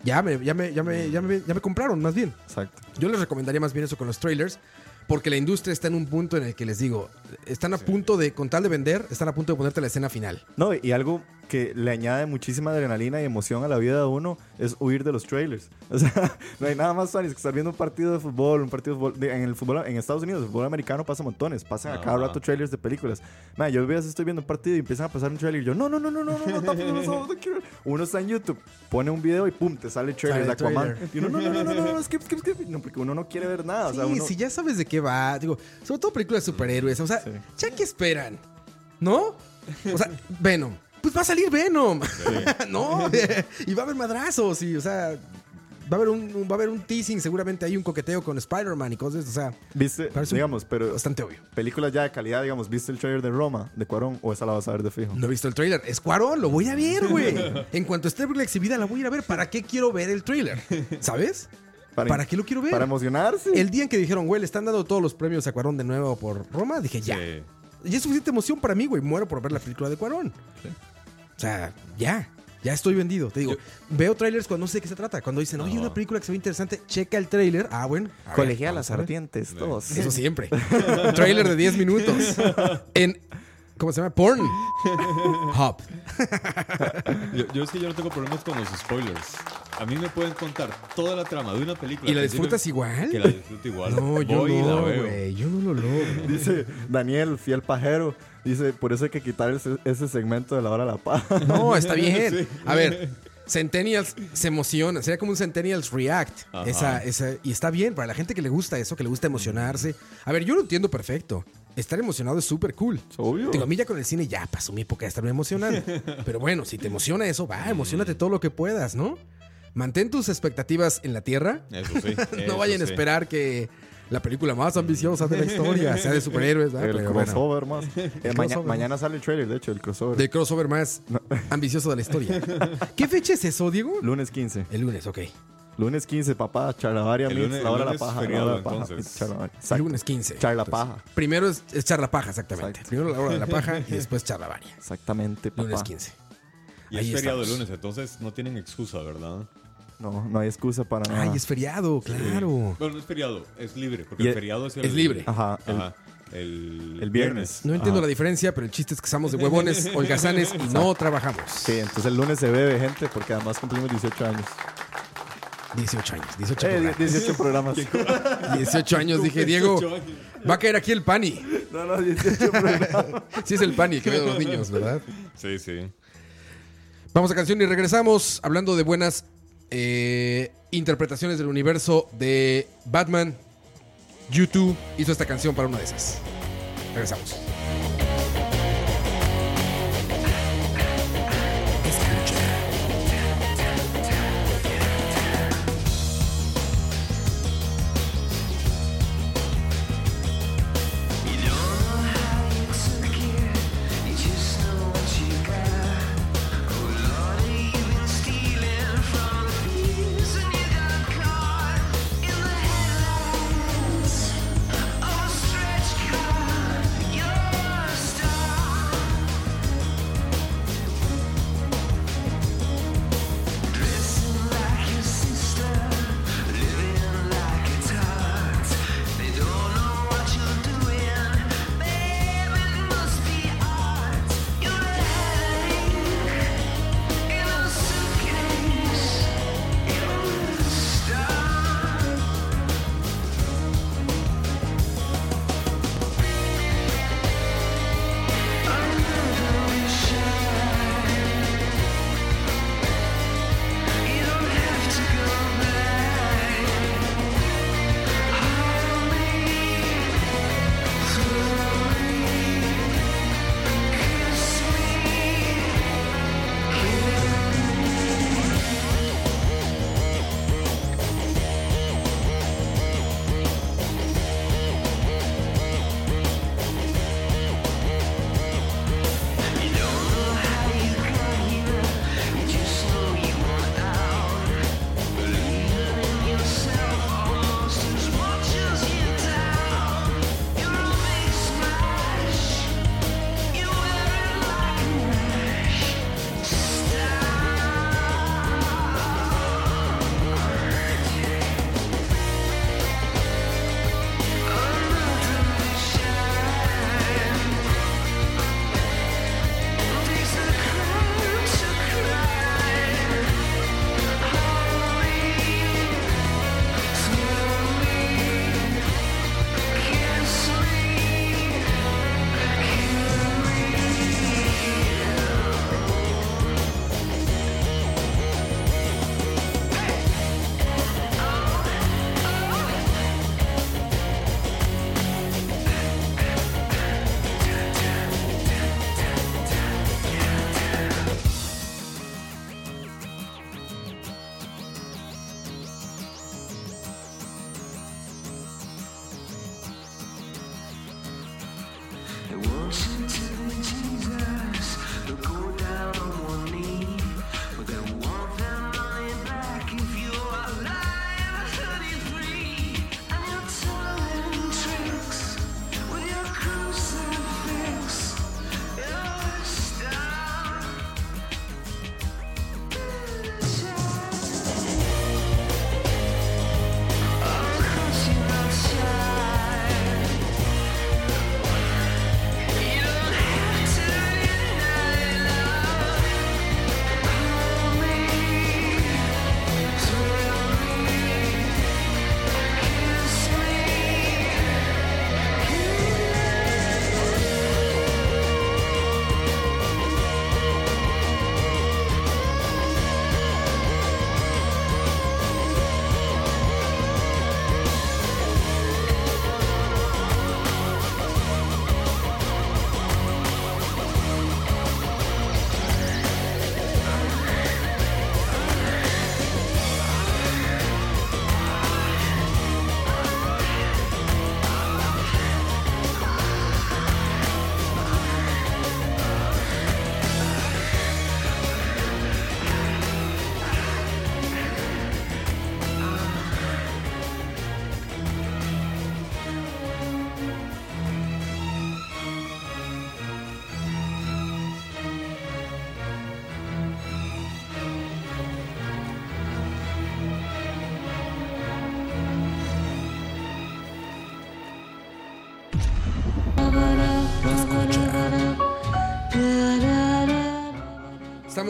Ya me, ya, me, ya, me, ya, me, ya me compraron, más bien. Exacto. Yo les recomendaría más bien eso con los trailers, porque la industria está en un punto en el que les digo, están a punto de, con tal de vender, están a punto de ponerte la escena final. No, y algo que le añade muchísima adrenalina y emoción a la vida de uno es huir de los trailers. O sea, no hay nada más funny que estar viendo un partido de fútbol, un partido de fútbol. de- en el fútbol en Estados Unidos, el fútbol americano pasa montones, pasan a cada rato trailers de películas. Man, yo a veces estoy viendo un partido y empiezan a pasar un trailer y yo, no, no, no, no, no, no, no, no quiero". Uno está en YouTube, pone un video y pum, te sale el trailer de Aquaman. Y uno, no, no, no, no, no, no, skip, skip, skip. No, porque uno no quiere ver nada. o sea, sí, uno- si ya sabes de qué va, digo, sobre todo películas de superhéroes, o sea, Sí. ¿ya qué esperan? ¿No? O sea, Venom. Pues va a salir Venom. no, y va a haber madrazos y, o sea, va a haber un, va a haber un teasing, seguramente hay un coqueteo con Spider-Man y cosas, o sea, Viste, digamos, pero bastante obvio. películas ya de calidad, digamos, ¿viste el trailer de Roma, de Cuarón, o esa la vas a ver de fijo? No he visto el trailer. Es Cuarón, lo voy a ver, güey. En cuanto esté la exhibida, la voy a ir a ver. ¿Para qué quiero ver el trailer? ¿Sabes? ¿Para, qué lo quiero ver? Para emocionarse. El día en que dijeron, güey, le están dando todos los premios a Cuarón de nuevo por Roma, dije, ya. Sí. Y es suficiente emoción para mí, güey. Muero por ver la película de Cuarón. O sea, ya. Ya estoy vendido. Te digo, veo trailers cuando no sé de qué se trata. Cuando dicen, oye, una película que se ve interesante, checa el trailer. Ah, bueno. Colegialas ardientes, todos. Eso siempre. trailer de 10 minutos. En. ¿Cómo se llama? Porn. Hub. Yo, yo es que yo no tengo problemas con los spoilers. A mí me pueden contar toda la trama de una película. ¿Y la disfrutas igual? Que la disfruto igual. No, yo Voy y la no, veo. güey. Yo no lo logro. Dice Daniel, fiel pajero. Dice, por eso hay que quitar ese, ese segmento de la hora de la paja. No, está bien. Sí. A ver, Centennials se emociona. Sería como un Centennials React. Esa, esa, y está bien para la gente que le gusta eso, que le gusta emocionarse. A ver, yo lo entiendo perfecto. Estar emocionado es súper cool. Obvio. Digo, a mí ya con el cine ya pasó mi época de estarme emocionando. Pero bueno, si te emociona eso, va, emocionate todo lo que puedas, ¿no? Mantén tus expectativas en la tierra. Eso sí. no eso vayan a esperar que la película más ambiciosa de la historia sea de superhéroes, ¿verdad? el Pero bueno, crossover más. Eh, crossover. mañana sale el trailer, de hecho, el crossover. del crossover más ambicioso de la historia. ¿Qué fecha es eso, Diego? Lunes 15. El lunes, ok. Lunes 15, papá. Charlavaria El lunes- la hora de la lunes paja. feriado, la hora de la paja. entonces. Charlavaria. El Exacto. lunes 15. Charla Entonces, paja. Primero es, es charla paja, exactamente. Exacto. Primero la hora de la paja y después charla varia. Exactamente, papá. Lunes 15. Y Ahí es feriado el estamos. lunes, entonces no tienen excusa, ¿verdad? No, no hay excusa para nada. Ay, es feriado, claro. Bueno, no es feriado, es libre. Porque Y el el- feriado es el. es libre. Ajá, el- Ajá. El, el viernes. No entiendo Ajá. la diferencia, pero el chiste es que estamos de huevones, holgazanes y no trabajamos. Sí, entonces el lunes se bebe, gente, porque además cumplimos 18 años. 18 años, 18 Eh, programas. 18 programas. 18 años, dije, Diego, va a caer aquí el pani. no, no, 18 programas. Sí es el pani que veo los niños, ¿verdad? Sí, sí. Vamos a canción y regresamos hablando de buenas eh, interpretaciones del universo de Batman. YouTube hizo esta canción para una de esas. Regresamos.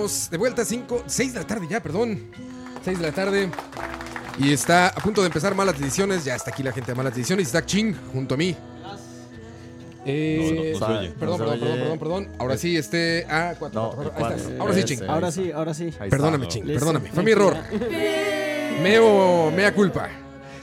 Estamos de vuelta a 5, 6 de la tarde ya, perdón. 6 de la tarde. Y está a punto de empezar Malas Decisiones. Ya está aquí la gente de Malas Decisiones. Está Ching junto a mí. Eh, No, no, no se oye. perdón, No se perdón, perdón, oye. perdón, perdón. Ahora sí, este. Ah, cuatro, No, cuatro, el ahí estás. cuatro. Ahora sí. Ching. Ahora sí, ahora sí. Ahí Perdóname, está. Ching, perdóname. Fue mi error. Meo, mea culpa.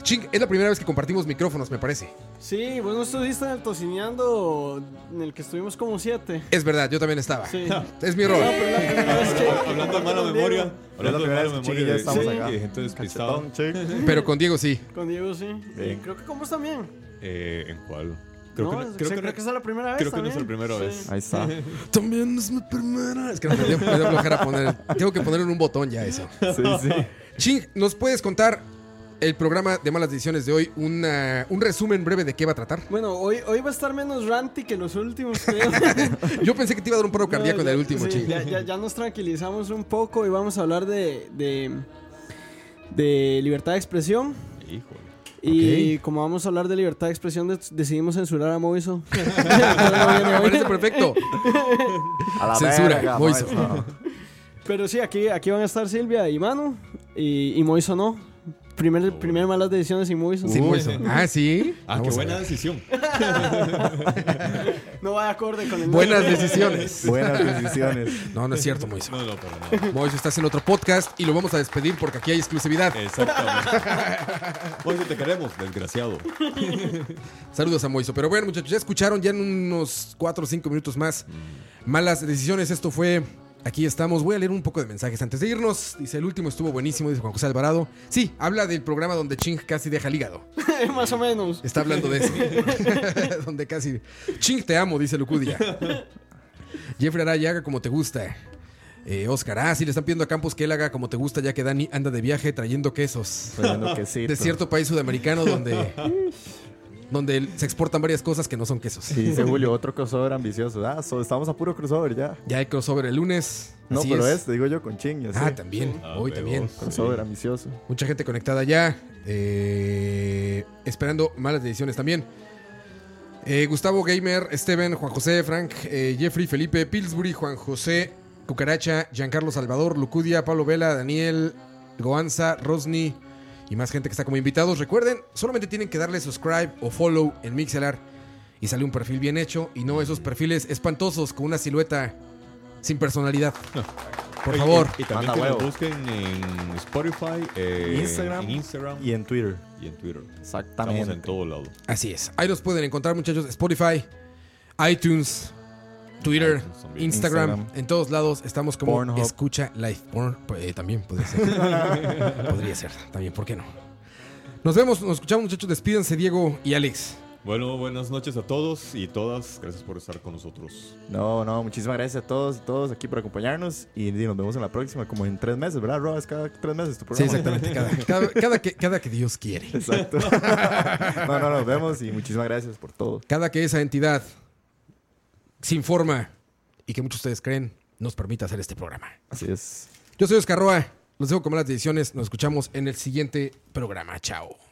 Ching, es la primera vez que compartimos micrófonos, me parece. Sí, vos no estuviste en el tocineando en el que estuvimos como siete. Es verdad, yo también estaba. Sí. Es mi error. No, pero la primera vez que- Hablando de mala memoria, hablando de mala que memoria de, estamos sí, acá. de gente despistada. Cachetón, chick. Pero con Diego sí. Con Diego sí. Y creo que con vos también. Eh, ¿En cuál? no, creo, creo, que, que, esa es la primera vez. creo que no es también. la primera Sí. vez. Ahí está. También es mi primera. Es que no me dio, me dio flojera poner. Tengo que ponerle un botón ya eso. Sí, sí. Ching, ¿nos puedes contar el programa de malas decisiones de hoy? Una- un resumen breve de qué va a tratar. Bueno, hoy, hoy va a estar menos ranty que los últimos. Yo pensé que te iba a dar un paro cardíaco No, en el ya- último, sí. Ya, ya- ya nos tranquilizamos un poco y vamos a hablar de, de, de libertad de expresión. Híjole. Y como vamos a hablar de libertad de expresión, de- decidimos censurar a Moiso. Me parece perfecto. A la Censura, verga, Moiso. maestro. Pero sí, aquí, aquí van a estar Silvia y Manu. Y, y Moiso no. Primer, primer malas decisiones sin Moiso. Sí, Moiso. Ah, sí. Ah, Vamos qué a buena ver. decisión. No va de acorde con el Buenas decisiones. Buenas decisiones. No, no es cierto, Moiso. No, no, para nada. Moiso está haciendo otro podcast y lo vamos a despedir porque aquí hay exclusividad. Exactamente. Bueno, te queremos, desgraciado. Saludos a Moiso. Pero bueno, muchachos, ya escucharon ya en unos 4 o 5 minutos más. Malas decisiones. Esto fue. Aquí estamos. Voy a leer un poco de mensajes antes de irnos. Dice: El último estuvo buenísimo, dice Juan José Alvarado. Sí, habla del programa donde Ching casi deja el hígado. Más o menos. Está hablando de eso. donde casi. Ching, te amo, dice Lucudia. Jeffrey Araya, haga como te gusta. Eh, Oscar, ah, sí, le están pidiendo a Campos que él haga como te gusta, ya que Dani anda de viaje trayendo quesos. Trayendo. De cierto país sudamericano donde. Donde se exportan varias cosas que no son quesos. Y dice Julio, otro crossover ambicioso. Ah, so- estamos a puro crossover ya. Ya hay crossover el lunes. No, pero es. este, digo yo, con ching. y así. Ah, también. Ah, Hoy huevos. también. Crossover ambicioso. Mucha gente conectada ya. eh, esperando malas decisiones también. Eh, Gustavo Gamer, Steven, Juan José, Frank, eh, Jeffrey, Felipe, Pillsbury, Juan José, Cucaracha, Giancarlo Salvador, Lucudia, Pablo Vela, Daniel, Goanza, Rosny y más gente que está como invitados. Recuerden, solamente tienen que darle subscribe o follow en Mixelar y sale un perfil bien hecho y no esos perfiles espantosos con una silueta sin personalidad. Por Oye, favor. Y, y también que nos busquen en Spotify, eh, Instagram, en Instagram Y en Twitter. y en Twitter. Exactamente. Estamos en todo lado. Así es. Ahí los pueden encontrar, muchachos. Spotify, iTunes, Twitter. Instagram, Instagram. En todos lados estamos como Pornhub. Escucha Live. Porn, eh, también podría ser. podría ser. También, ¿por qué no? Nos vemos, nos escuchamos, muchachos. Despídense, Diego y Alex. Bueno, buenas noches a todos y todas. Gracias por estar con nosotros. No, no, muchísimas gracias a todos y todos aquí por acompañarnos. Y nos vemos en la próxima, como en tres meses, ¿verdad, Rob? Es cada tres meses tu Sí, programa. exactamente. Cada, cada- cada que, cada que Dios quiere. Exacto. no, no, nos vemos y muchísimas gracias por todo. Cada que esa entidad sin forma y que muchos de ustedes creen nos permita hacer este programa. Así es. Yo soy Oscar Roa. Los dejo con malas decisiones. Nos escuchamos en el siguiente programa. Chao.